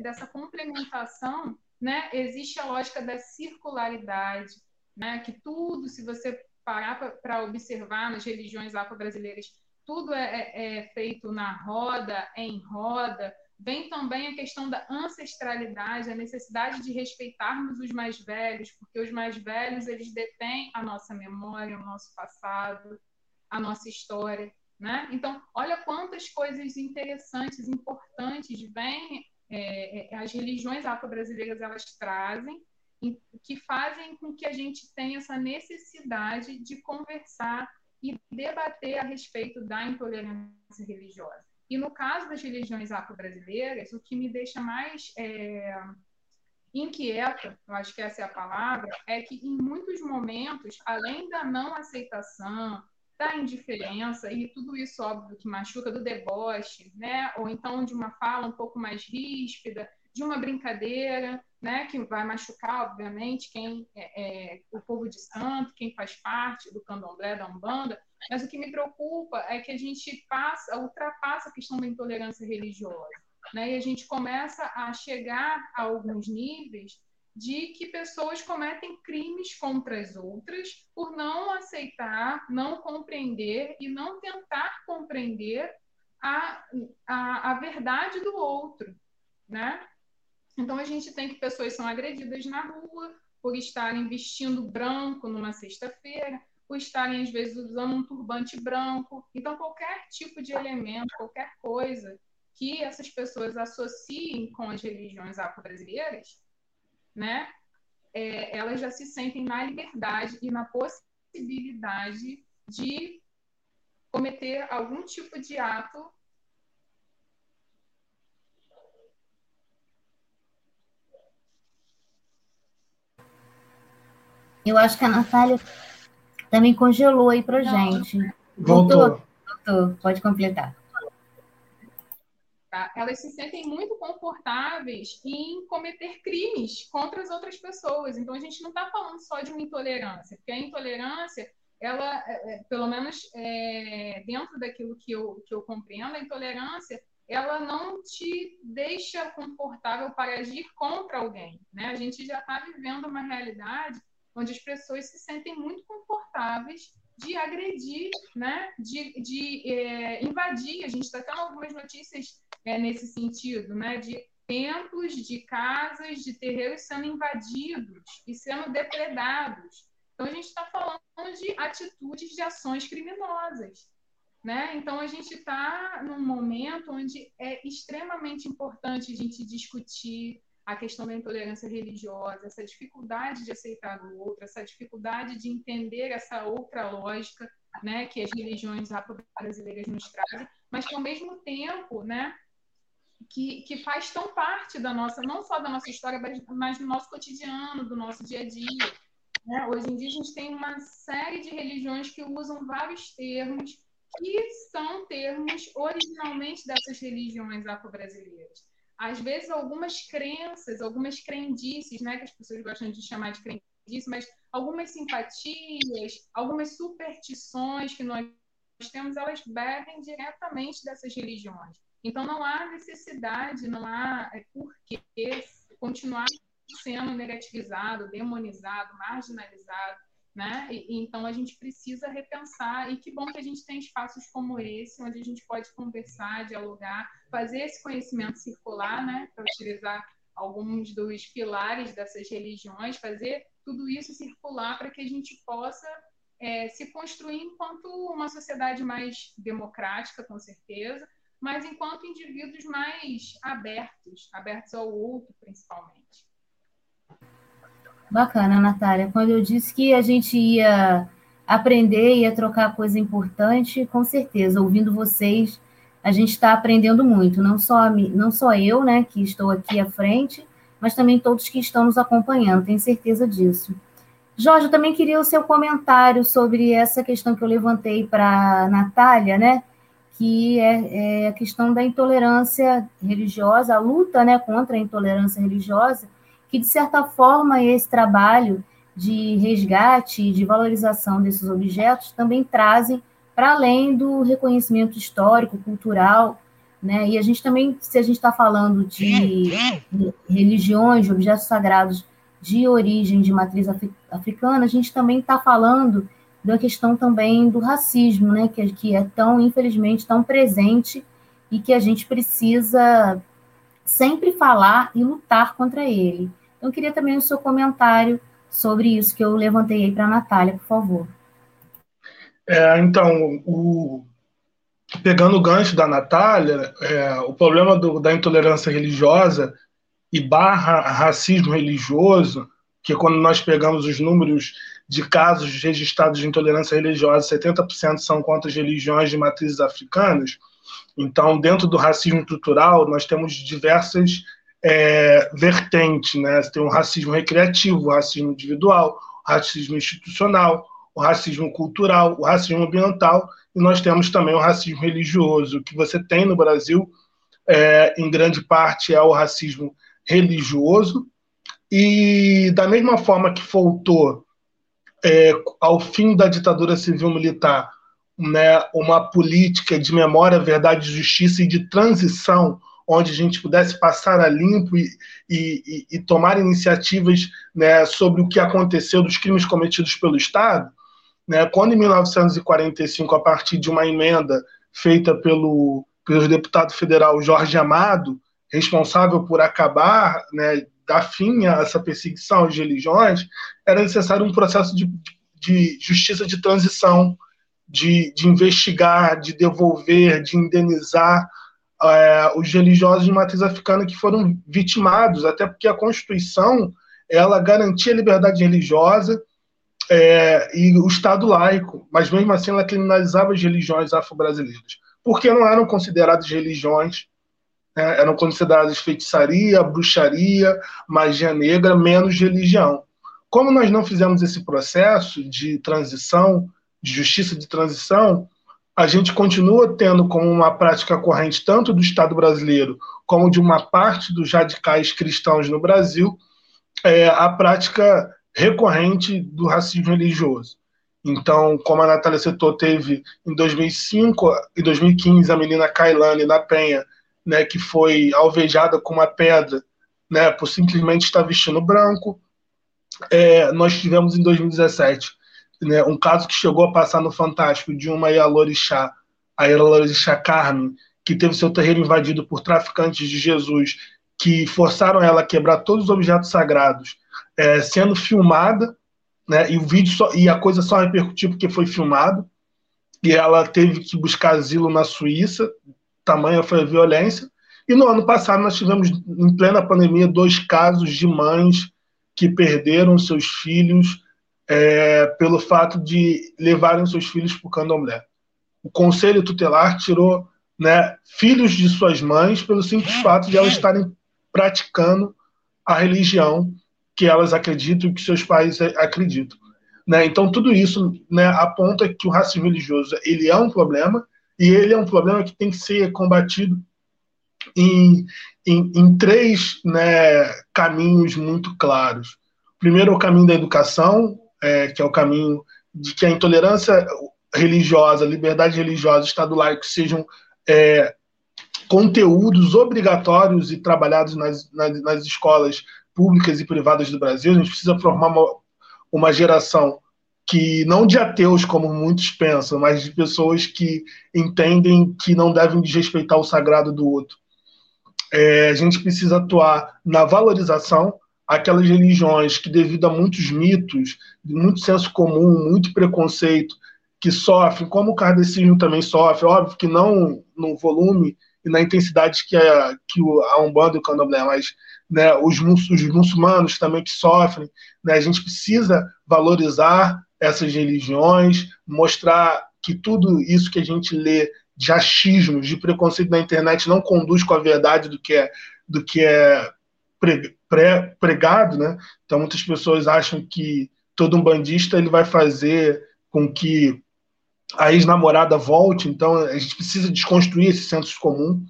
dessa complementação, né, existe a lógica da circularidade, né, que tudo, se você parar para observar nas religiões afro-brasileiras, tudo é, é, é, feito na roda, em roda. Vem também a questão da ancestralidade, a necessidade de respeitarmos os mais velhos, porque os mais velhos eles detêm a nossa memória, o nosso passado, a nossa história. Né? Então, olha quantas coisas interessantes, importantes vêm, é, é, as religiões afro-brasileiras elas trazem, que fazem com que a gente tenha essa necessidade de conversar e debater a respeito da intolerância religiosa. E no caso das religiões afro-brasileiras, o que me deixa mais é, inquieta, eu acho que essa é a palavra, é que em muitos momentos, além da não aceitação, da indiferença e tudo isso óbvio que machuca do deboche, né? Ou então de uma fala um pouco mais ríspida, de uma brincadeira, né? Que vai machucar, obviamente, quem é, é o povo de santo, quem faz parte do candomblé, da umbanda. Mas o que me preocupa é que a gente passa, ultrapassa a questão da intolerância religiosa, né? E a gente começa a chegar a alguns níveis de que pessoas cometem crimes contra as outras por não aceitar, não compreender e não tentar compreender a, a, a verdade do outro, né? Então a gente tem que pessoas são agredidas na rua por estarem vestindo branco numa sexta-feira, por estarem às vezes usando um turbante branco. Então qualquer tipo de elemento, qualquer coisa que essas pessoas associem com as religiões afro-brasileiras, né, é, elas já se sentem na liberdade e na possibilidade de cometer algum tipo de ato Eu acho que a Natália também congelou aí para gente. Voltou. Voltou. Voltou. Pode completar. Tá? Elas se sentem muito confortáveis em cometer crimes contra as outras pessoas. Então, a gente não está falando só de uma intolerância, porque a intolerância, ela, é, é, pelo menos é, dentro daquilo que eu, que eu compreendo, a intolerância ela não te deixa confortável para agir contra alguém. Né? A gente já está vivendo uma realidade onde as pessoas se sentem muito confortáveis de agredir, né? de, de é, invadir. A gente está tendo algumas notícias é, nesse sentido, né? de templos, de casas, de terreiros sendo invadidos e sendo depredados. Então, a gente está falando de atitudes, de ações criminosas. Né? Então, a gente está num momento onde é extremamente importante a gente discutir a questão da intolerância religiosa, essa dificuldade de aceitar o outro, essa dificuldade de entender essa outra lógica né, que as religiões afro-brasileiras nos trazem, mas que, ao mesmo tempo, né, que, que faz tão parte da nossa, não só da nossa história, mas do nosso cotidiano, do nosso dia a dia. Né? Hoje em dia, a gente tem uma série de religiões que usam vários termos que são termos originalmente dessas religiões afro-brasileiras às vezes algumas crenças, algumas crendices, né, que as pessoas gostam de chamar de crendices, mas algumas simpatias, algumas superstições que nós temos, elas bebem diretamente dessas religiões. Então não há necessidade, não há é, porquê continuar sendo negativizado, demonizado, marginalizado né? E, então a gente precisa repensar e que bom que a gente tem espaços como esse, onde a gente pode conversar, dialogar, fazer esse conhecimento circular, né? Para utilizar alguns dos pilares dessas religiões, fazer tudo isso circular para que a gente possa é, se construir enquanto uma sociedade mais democrática, com certeza, mas enquanto indivíduos mais abertos, abertos ao outro, principalmente. Bacana, Natália. Quando eu disse que a gente ia aprender, ia trocar coisa importante, com certeza, ouvindo vocês, a gente está aprendendo muito, não só, não só eu, né, que estou aqui à frente, mas também todos que estão nos acompanhando, tenho certeza disso. Jorge, eu também queria o seu comentário sobre essa questão que eu levantei para a Natália, né, que é, é, a questão da intolerância religiosa, a luta né, contra a intolerância religiosa, que, de certa forma, esse trabalho de resgate e de valorização desses objetos também trazem para além do reconhecimento histórico, cultural, né? E a gente também, se a gente está falando de religiões, de objetos sagrados de origem de matriz africana, a gente também está falando da questão também do racismo, né? Que, que é tão, infelizmente, tão presente e que a gente precisa sempre falar e lutar contra ele. Eu queria também o seu comentário sobre isso que eu levantei aí para a Natália, por favor. É, então, o, pegando o gancho da Natália, é, o problema do, da intolerância religiosa e barra racismo religioso, que quando nós pegamos os números de casos registrados de intolerância religiosa, 70% são contra as religiões de matrizes africanas. Então, dentro do racismo estrutural, nós temos diversas é, vertentes, né? Tem o racismo recreativo, o racismo individual, o racismo institucional, o racismo cultural, o racismo ambiental, e nós temos também o racismo religioso, que você tem no Brasil, é, em grande parte, é o racismo religioso, e da mesma forma que faltou é, ao fim da ditadura civil-militar né, uma política de memória, verdade, justiça e de transição onde a gente pudesse passar a limpo e, e, e tomar iniciativas né, sobre o que aconteceu dos crimes cometidos pelo Estado, né, quando em 1945, a partir de uma emenda feita pelo, pelo deputado federal Jorge Amado, responsável por acabar, né, dar fim a essa perseguição às religiões, era necessário um processo de, de justiça de transição, de, de investigar, de devolver, de indenizar é, os religiosos de matriz africana que foram vitimados, até porque a Constituição ela garantia a liberdade religiosa é, e o Estado laico, mas mesmo assim ela criminalizava as religiões afro-brasileiras, porque não eram consideradas religiões, né, eram consideradas feitiçaria, bruxaria, magia negra, menos religião. Como nós não fizemos esse processo de transição, de justiça de transição, a gente continua tendo como uma prática corrente tanto do Estado brasileiro como de uma parte dos radicais cristãos no Brasil é, a prática recorrente do racismo religioso. Então, como a Natália citou, teve em 2005 e 2015 a menina Kailane na Penha, né, que foi alvejada com uma pedra, né, por simplesmente estar vestindo branco. É, nós tivemos em 2017 né, um caso que chegou a passar no Fantástico de uma Yalorixá, a Yalorixá Carmen, que teve seu terreiro invadido por traficantes de Jesus, que forçaram ela a quebrar todos os objetos sagrados, é, sendo filmada, né, e o vídeo só, e a coisa só repercutiu porque foi filmado, e ela teve que buscar asilo na Suíça, tamanha foi a violência. E no ano passado nós tivemos, em plena pandemia, dois casos de mães que perderam seus filhos é, pelo fato de levarem seus filhos para o candomblé. O conselho tutelar tirou né, filhos de suas mães pelo simples fato de elas estarem praticando a religião que elas acreditam e que seus pais acreditam. Né? Então, tudo isso né, aponta que o racismo religioso ele é um problema e ele é um problema que tem que ser combatido em, em, em três né, caminhos muito claros. Primeiro, o caminho da educação, é, que é o caminho de que a intolerância religiosa, a liberdade religiosa, Estado laico sejam é, conteúdos obrigatórios e trabalhados nas, nas, nas, escolas públicas e privadas do Brasil. A gente precisa formar uma, uma geração que não de ateus, como muitos pensam, mas de pessoas que entendem que não devem desrespeitar o sagrado do outro. É, a gente precisa atuar na valorização aquelas religiões que, devido a muitos mitos, muito senso comum, muito preconceito, que sofrem, como o kardecismo também sofre, óbvio que não no volume e na intensidade que a, que a Umbanda e o Candomblé, mas né, os, os muçulmanos também que sofrem, né, a gente precisa valorizar essas religiões, mostrar que tudo isso que a gente lê de achismos, de preconceito na internet não conduz com a verdade do que é, do que é pré, pregado, né? Então muitas pessoas acham que todo um bandista ele vai fazer com que a ex-namorada volte. Então, a gente precisa desconstruir esse senso comum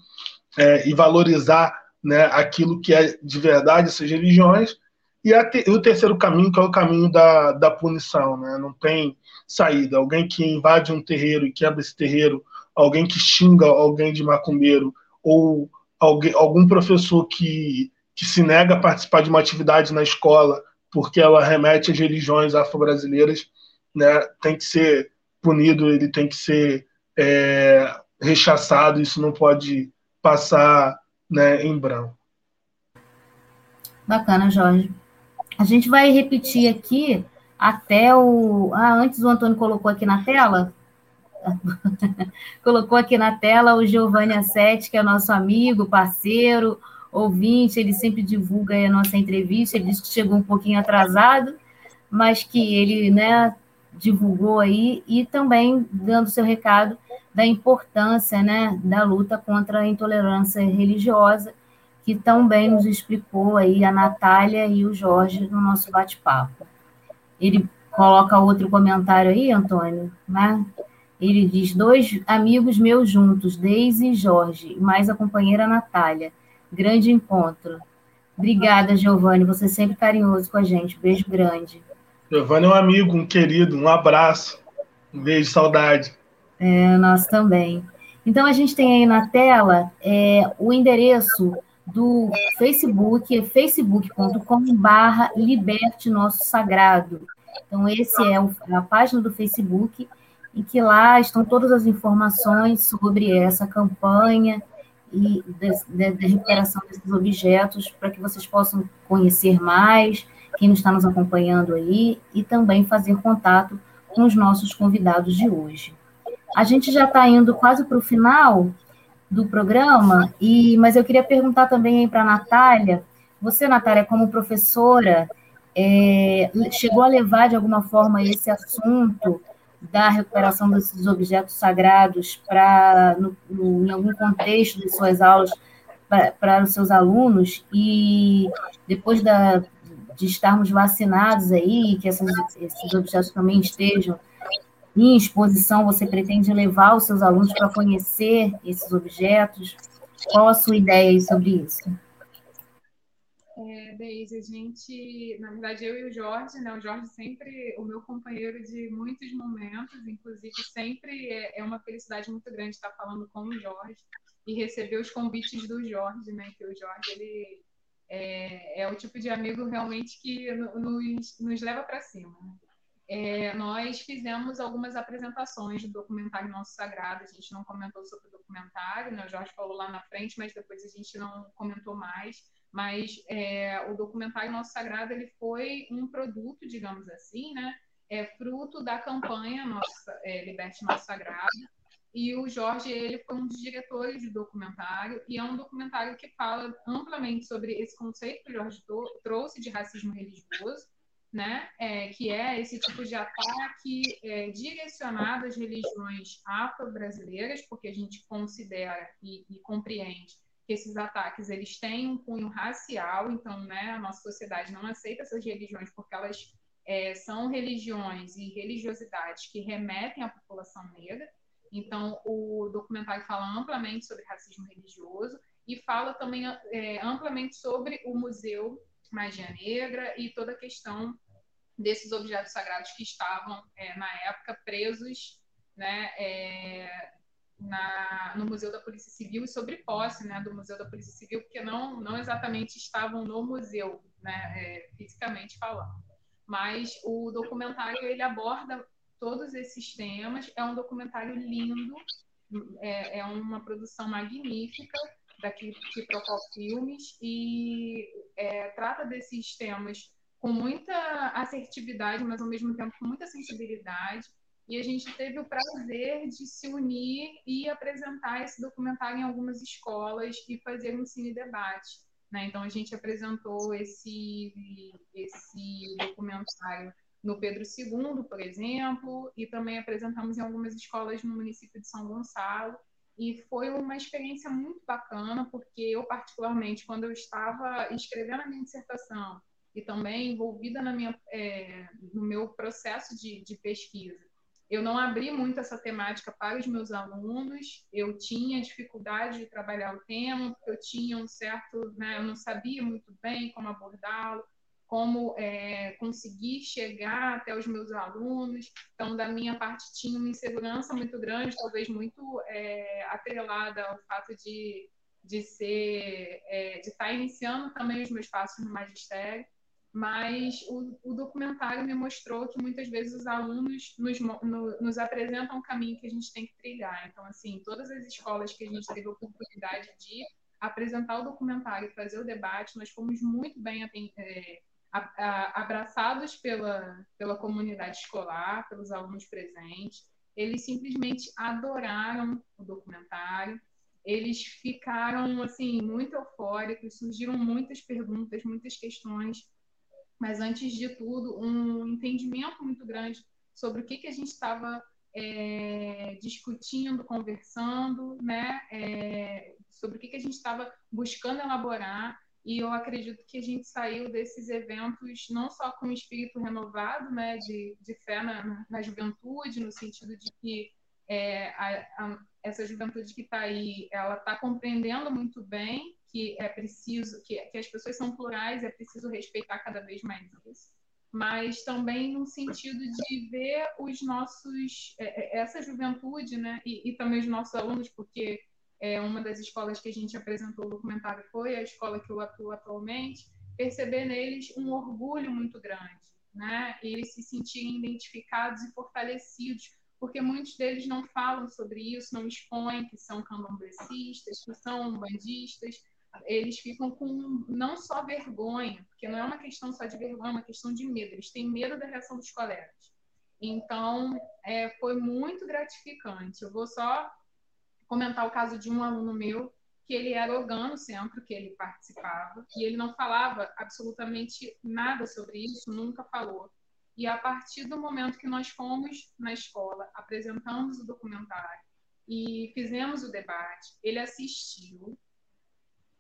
é, e valorizar né, aquilo que é de verdade essas religiões. E, e, o terceiro caminho, que é o caminho da, da punição. Né? Não tem saída. Alguém que invade um terreiro e quebra esse terreiro, alguém que xinga alguém de macumbeiro, ou alguém, algum professor que, que se nega a participar de uma atividade na escola porque ela remete às religiões afro-brasileiras, né, tem que ser punido, ele tem que ser é, rechaçado, isso não pode passar né, em branco. Bacana, Jorge. A gente vai repetir aqui até o. Ah, antes o Antônio colocou aqui na tela. colocou aqui na tela o Giovanni Assetti, que é nosso amigo, parceiro, ouvinte, ele sempre divulga a nossa entrevista, ele disse que chegou um pouquinho atrasado, mas que ele né, divulgou aí, e também dando seu recado da importância né, da luta contra a intolerância religiosa, que tão bem nos explicou aí a Natália e o Jorge no nosso bate-papo. Ele coloca outro comentário aí, Antônio, né? Ele diz: dois amigos meus juntos, Deise e Jorge, mais a companheira Natália. Grande encontro. Obrigada, Giovanni. Você é sempre carinhoso com a gente. Beijo grande. Giovanni é um amigo, um querido. Um abraço. Um beijo, saudade. É, nós também. Então, a gente tem aí na tela é, o endereço do Facebook, é facebook.com.br Liberte Nosso Sagrado. Então, esse é a página do Facebook, em que lá estão todas as informações sobre essa campanha e de, recuperação desses objetos, para que vocês possam conhecer mais, quem está nos acompanhando aí, e também fazer contato com os nossos convidados de hoje. A gente já está indo quase para o final, do programa, e mas eu queria perguntar também para a Natália, você, Natália, como professora, é, chegou a levar de alguma forma esse assunto da recuperação desses objetos sagrados para em algum contexto de suas aulas para os seus alunos e depois da, de estarmos vacinados aí, que essas, esses objetos também estejam em exposição, você pretende levar os seus alunos para conhecer esses objetos? Qual a sua ideia sobre isso? É, Deise, a gente, na verdade, eu e o Jorge, né? O Jorge sempre, o meu companheiro de muitos momentos, inclusive sempre é, é uma felicidade muito grande estar falando com o Jorge e receber os convites do Jorge, né? Que o Jorge, ele é, é o tipo de amigo realmente que nos, nos leva para cima, né? é, nós fizemos algumas apresentações do documentário Nosso Sagrado. A gente não comentou sobre o documentário, né? o Jorge falou lá na frente, mas depois a gente não comentou mais. Mas é, o documentário Nosso Sagrado ele foi um produto, digamos assim, né? É fruto da campanha Nossa, é, Liberte Nosso Sagrado. E o Jorge ele foi um dos diretores do documentário e é um documentário que fala amplamente sobre esse conceito que o Jorge trouxe de racismo religioso né, é, que é esse tipo de ataque é, direcionado às religiões afro-brasileiras, porque a gente considera e, e, compreende que esses ataques eles têm um cunho racial, então né, a nossa sociedade não aceita essas religiões porque elas é, são religiões e religiosidades que remetem à população negra. Então, o documentário fala amplamente sobre racismo religioso e fala também é, amplamente sobre o Museu Magia Negra e toda a questão desses objetos sagrados que estavam, é, na época, presos né, é, na, no Museu da Polícia Civil e sobre posse né, do Museu da Polícia Civil, porque não, não exatamente estavam no museu, né, é, fisicamente falando. Mas o documentário ele aborda todos esses temas, é um documentário lindo, é, é uma produção magnífica da Kiprocol Filmes e é, trata desses temas com muita assertividade, mas ao mesmo tempo com muita sensibilidade. E a gente teve o prazer de se unir e apresentar esse documentário em algumas escolas e fazer um cine debate. Né? Então a gente apresentou esse esse documentário no Pedro II, por exemplo, e também apresentamos em algumas escolas no município de São Gonçalo. E foi uma experiência muito bacana, porque eu, particularmente, quando eu estava escrevendo a minha dissertação e também envolvida na minha, é, no meu processo de, de pesquisa. Eu não abri muito essa temática para os meus alunos, eu tinha dificuldade de trabalhar o tema, porque eu tinha um certo, né, eu não sabia muito bem como abordá-lo, como é, conseguir chegar até os meus alunos. Então, da minha parte, tinha uma insegurança muito grande, talvez muito é, atrelada ao fato de, de ser, é, de estar iniciando também os meus passos no magistério mas o, o, documentário me mostrou que muitas vezes os alunos nos, no, nos apresentam o caminho que a gente tem que trilhar. Então, assim, todas as escolas que a gente teve a oportunidade de apresentar o documentário e fazer o debate, nós fomos muito bem é, abraçados pela, pela comunidade escolar, pelos alunos presentes. Eles simplesmente adoraram o documentário. Eles ficaram assim muito eufóricos, surgiram muitas perguntas, muitas questões mas antes de tudo, um entendimento muito grande sobre o que, que a gente estava é, discutindo, conversando, né, é, sobre o que, que a gente estava buscando elaborar. E eu acredito que a gente saiu desses eventos não só com um espírito renovado, né, de, de fé na, na juventude, no sentido de que é, a, a, essa juventude que está aí, ela está compreendendo muito bem que é preciso, que, que as pessoas são plurais, é preciso respeitar cada vez mais isso, mas também no sentido de ver os nossos, é, é, essa juventude, né, e, e, também os nossos alunos, porque é uma das escolas que a gente apresentou o documentário foi a escola que eu atuo atualmente, perceber neles um orgulho muito grande, né, e eles se sentirem identificados e fortalecidos porque muitos deles não falam sobre isso, não expõem que são candomblecistas, que são bandistas, eles ficam com não só vergonha, porque não é uma questão só de vergonha, é uma questão de medo. Eles têm medo da reação dos colegas. Então, é, foi muito gratificante. Eu vou só comentar o caso de um aluno meu que ele era organo no centro que ele participava e ele não falava absolutamente nada sobre isso, nunca falou. E a partir do momento que nós fomos na escola, apresentamos o documentário e fizemos o debate, ele assistiu,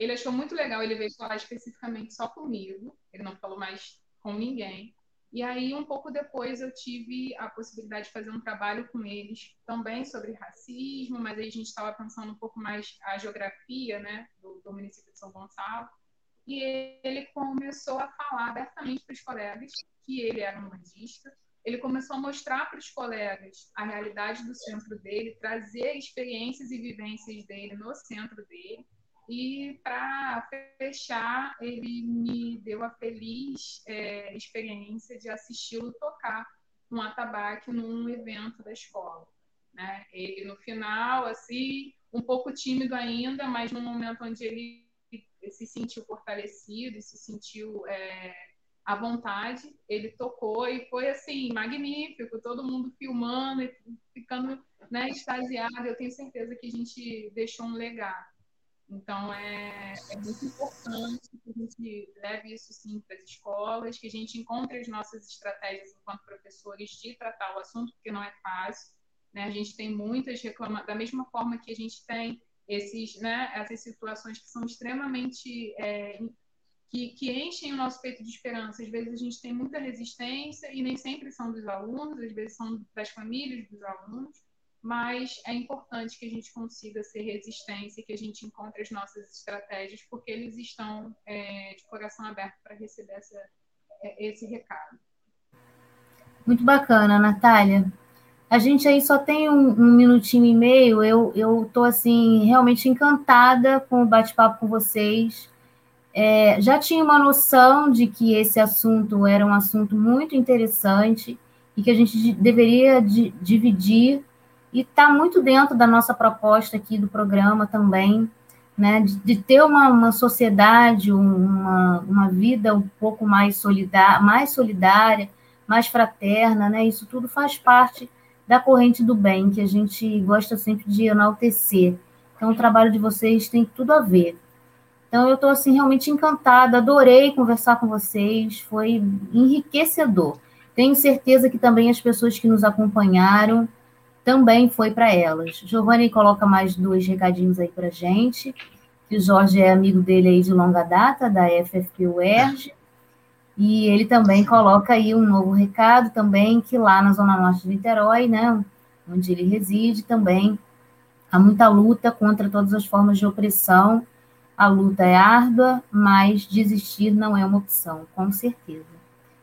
ele achou muito legal, ele veio falar especificamente só comigo, ele não falou mais com ninguém. E aí, um pouco depois, eu tive a possibilidade de fazer um trabalho com eles também sobre racismo, mas aí a gente estava pensando um pouco mais a geografia né, do, do município de São Gonçalo. E ele começou a falar abertamente para os colegas que ele era um bandista. Ele começou a mostrar para os colegas a realidade do centro dele, trazer experiências e vivências dele no centro dele. E para fechar, ele me deu a feliz é, experiência de assisti-lo tocar um atabaque num evento da escola. Né? Ele no final, assim, um pouco tímido ainda, mas no momento onde ele se sentiu fortalecido, se sentiu é, à vontade, ele tocou e foi assim magnífico, todo mundo filmando e ficando né, extasiado. Eu tenho certeza que a gente deixou um legado. Então, é, é muito importante que a gente leve isso sim para as escolas, que a gente encontre as nossas estratégias enquanto professores de tratar o assunto, porque não é fácil. Né? A gente tem muitas reclamações, da mesma forma que a gente tem esses, né, essas situações que são extremamente é, que, que, enchem o nosso peito de esperança. Às vezes a gente tem muita resistência e nem sempre são dos alunos, às vezes são das famílias dos alunos mas é importante que a gente consiga ser resistência, que a gente encontre as nossas estratégias, porque eles estão é, de coração aberto para receber essa, é, esse recado. Muito bacana, Natália. A gente aí só tem um, um minutinho e meio. Eu tô assim realmente encantada com o bate-papo com vocês. É, já tinha uma noção de que esse assunto era um assunto muito interessante e que a gente deveria de, dividir e está muito dentro da nossa proposta aqui do programa também, né, de, de ter uma, uma sociedade, uma, uma vida um pouco mais solidária, mais solidária, mais fraterna, né, isso tudo faz parte da corrente do bem, que a gente gosta sempre de enaltecer. Então, o trabalho de vocês tem tudo a ver. Então, eu estou, assim, realmente encantada, adorei conversar com vocês, foi enriquecedor. Tenho certeza que também as pessoas que nos acompanharam também foi para elas. Giovanni coloca mais dois recadinhos aí para gente, que o Jorge é amigo dele aí de longa data, da FFP-UERJ. E ele também coloca aí um novo recado também, que lá na Zona Norte de Niterói, né, onde ele reside, também há muita luta contra todas as formas de opressão. A luta é árdua, mas desistir não é uma opção, com certeza.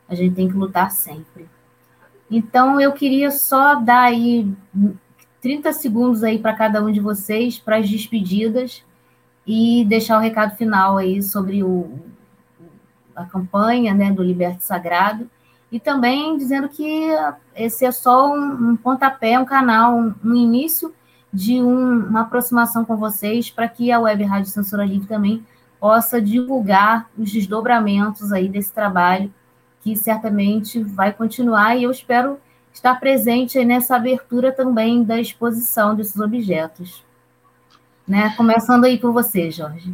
A gente tem que lutar sempre. Então, eu queria só dar aí 30 segundos aí para cada um de vocês para as despedidas e deixar o recado final aí sobre o, a campanha né, do Liberte Sagrado, e também dizendo que esse é só um, um pontapé, um canal, um, um início de um, uma aproximação com vocês para que a Web Rádio Censura Livre também possa divulgar os desdobramentos aí desse trabalho, que certamente vai continuar, e eu espero estar presente nessa abertura também da exposição desses objetos. Né? Começando aí por você, Jorge.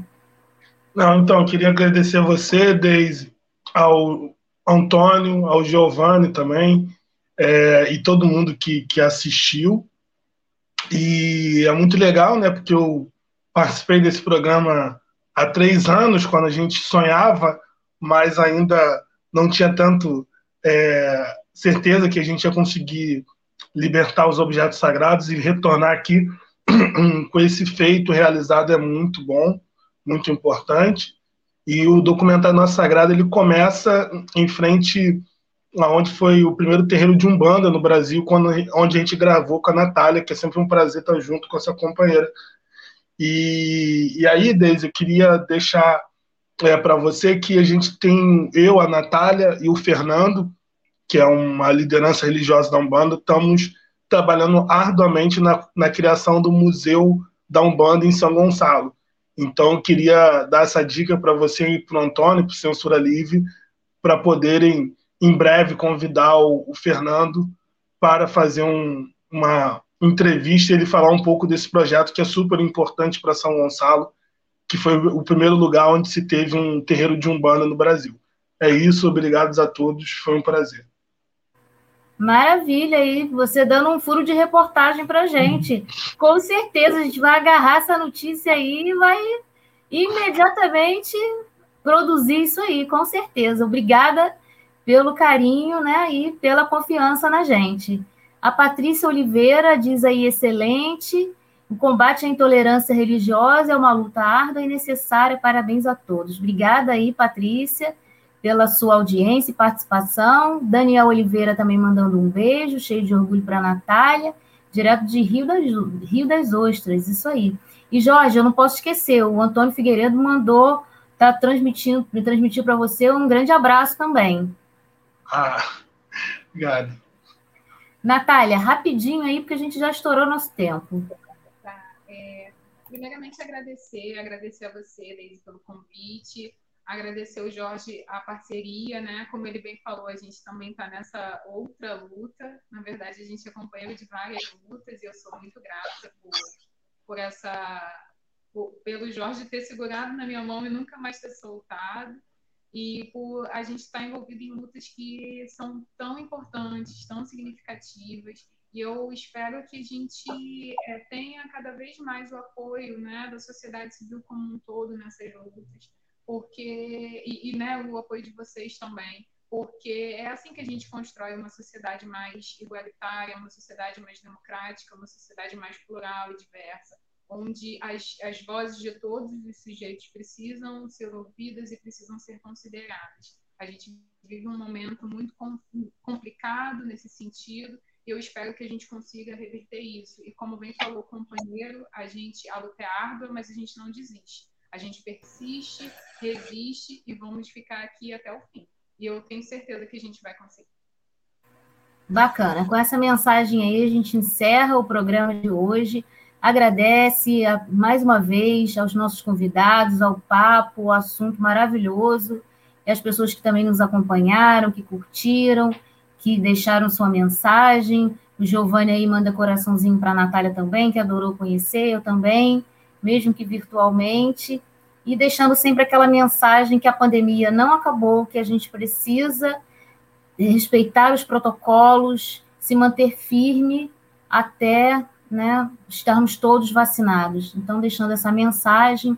Não, então, queria agradecer a você, Deise, ao Antônio, ao Giovanni também, é, e todo mundo que, que assistiu. E é muito legal, né? Porque eu participei desse programa há três anos, quando a gente sonhava, mas ainda não tinha tanto é, certeza que a gente ia conseguir libertar os objetos sagrados e retornar aqui com esse feito realizado é muito bom muito importante. E o documentário Nossa Sagrada ele começa em frente aonde foi o primeiro terreiro de Umbanda no Brasil, quando, onde a gente gravou com a Natália, que é sempre um prazer estar junto com essa companheira. E, e aí, Deise, eu queria deixar é, para você que a gente tem, eu, a Natália e o Fernando, que é uma liderança religiosa da Umbanda, estamos trabalhando arduamente na, na criação do Museu da Umbanda em São Gonçalo. Então, eu queria dar essa dica para você e para o Antônio, para o Censura Livre, para poderem, em breve, convidar o, o Fernando para fazer um, uma entrevista e ele falar um pouco desse projeto que é super importante para São Gonçalo, que foi o primeiro lugar onde se teve um terreiro de Umbanda no Brasil. É isso, obrigados a todos, foi um prazer. Maravilha, aí você dando um furo de reportagem para gente. Com certeza a gente vai agarrar essa notícia aí e vai imediatamente produzir isso aí, com certeza. Obrigada pelo carinho, né, e pela confiança na gente. A Patrícia Oliveira diz aí excelente. O combate à intolerância religiosa é uma luta árdua e necessária. Parabéns a todos. Obrigada aí, Patrícia pela sua audiência e participação. Daniel Oliveira também mandando um beijo, cheio de orgulho para a Natália, direto de Rio das, Rio das Ostras, isso aí. E Jorge, eu não posso esquecer, o Antônio Figueiredo mandou, tá transmitindo, me transmitiu para você um grande abraço também. Ah, obrigado. Natália, rapidinho aí, porque a gente já estourou nosso tempo. Tá, primeiramente agradecer, agradecer a você, Deise, pelo convite agradecer o Jorge a parceria, né? Como ele bem falou, a gente também está nessa outra luta. Na verdade, a gente acompanha de várias lutas e eu sou muito grata por, por essa por, pelo Jorge ter segurado na minha mão e nunca mais ter soltado e por a gente estar envolvido em lutas que são tão importantes, tão significativas. E eu espero que a gente é, tenha cada vez mais o apoio né, da sociedade civil como um todo nessas lutas porque e, e né, o apoio de vocês também, porque é assim que a gente constrói uma sociedade mais igualitária, uma sociedade mais democrática, uma sociedade mais plural e diversa, onde as, as vozes de todos os sujeitos precisam ser ouvidas e precisam ser consideradas. A gente vive um momento muito complicado nesse sentido, eu espero que a gente consiga reverter isso. E como bem falou o companheiro, a gente a luta é árdua, mas a gente não desiste. A gente persiste, resiste e vamos ficar aqui até o fim. E eu tenho certeza que a gente vai conseguir. Bacana. Com essa mensagem aí, a gente encerra o programa de hoje. Agradece a, mais uma vez aos nossos convidados, ao papo, o assunto maravilhoso, e as pessoas que também nos acompanharam, que curtiram, que deixaram sua mensagem. O Giovanni aí manda coraçãozinho para a Natália também, que adorou conhecer, eu também mesmo que virtualmente, e deixando sempre aquela mensagem que a pandemia não acabou, que a gente precisa respeitar os protocolos, se manter firme até né, estarmos todos vacinados. Então, deixando essa mensagem,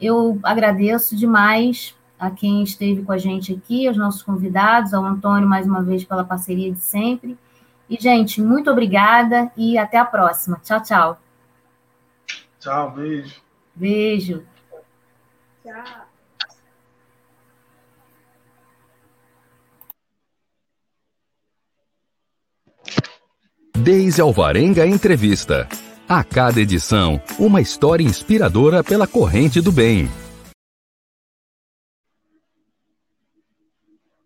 eu agradeço demais a quem esteve com a gente aqui, aos nossos convidados, ao Antônio, mais uma vez, pela parceria de sempre. E, gente, muito obrigada e até a próxima. Tchau, tchau. Tchau, beijo. Beijo. Tchau. Deise Alvarenga Entrevista. A cada edição, uma história inspiradora pela corrente do bem.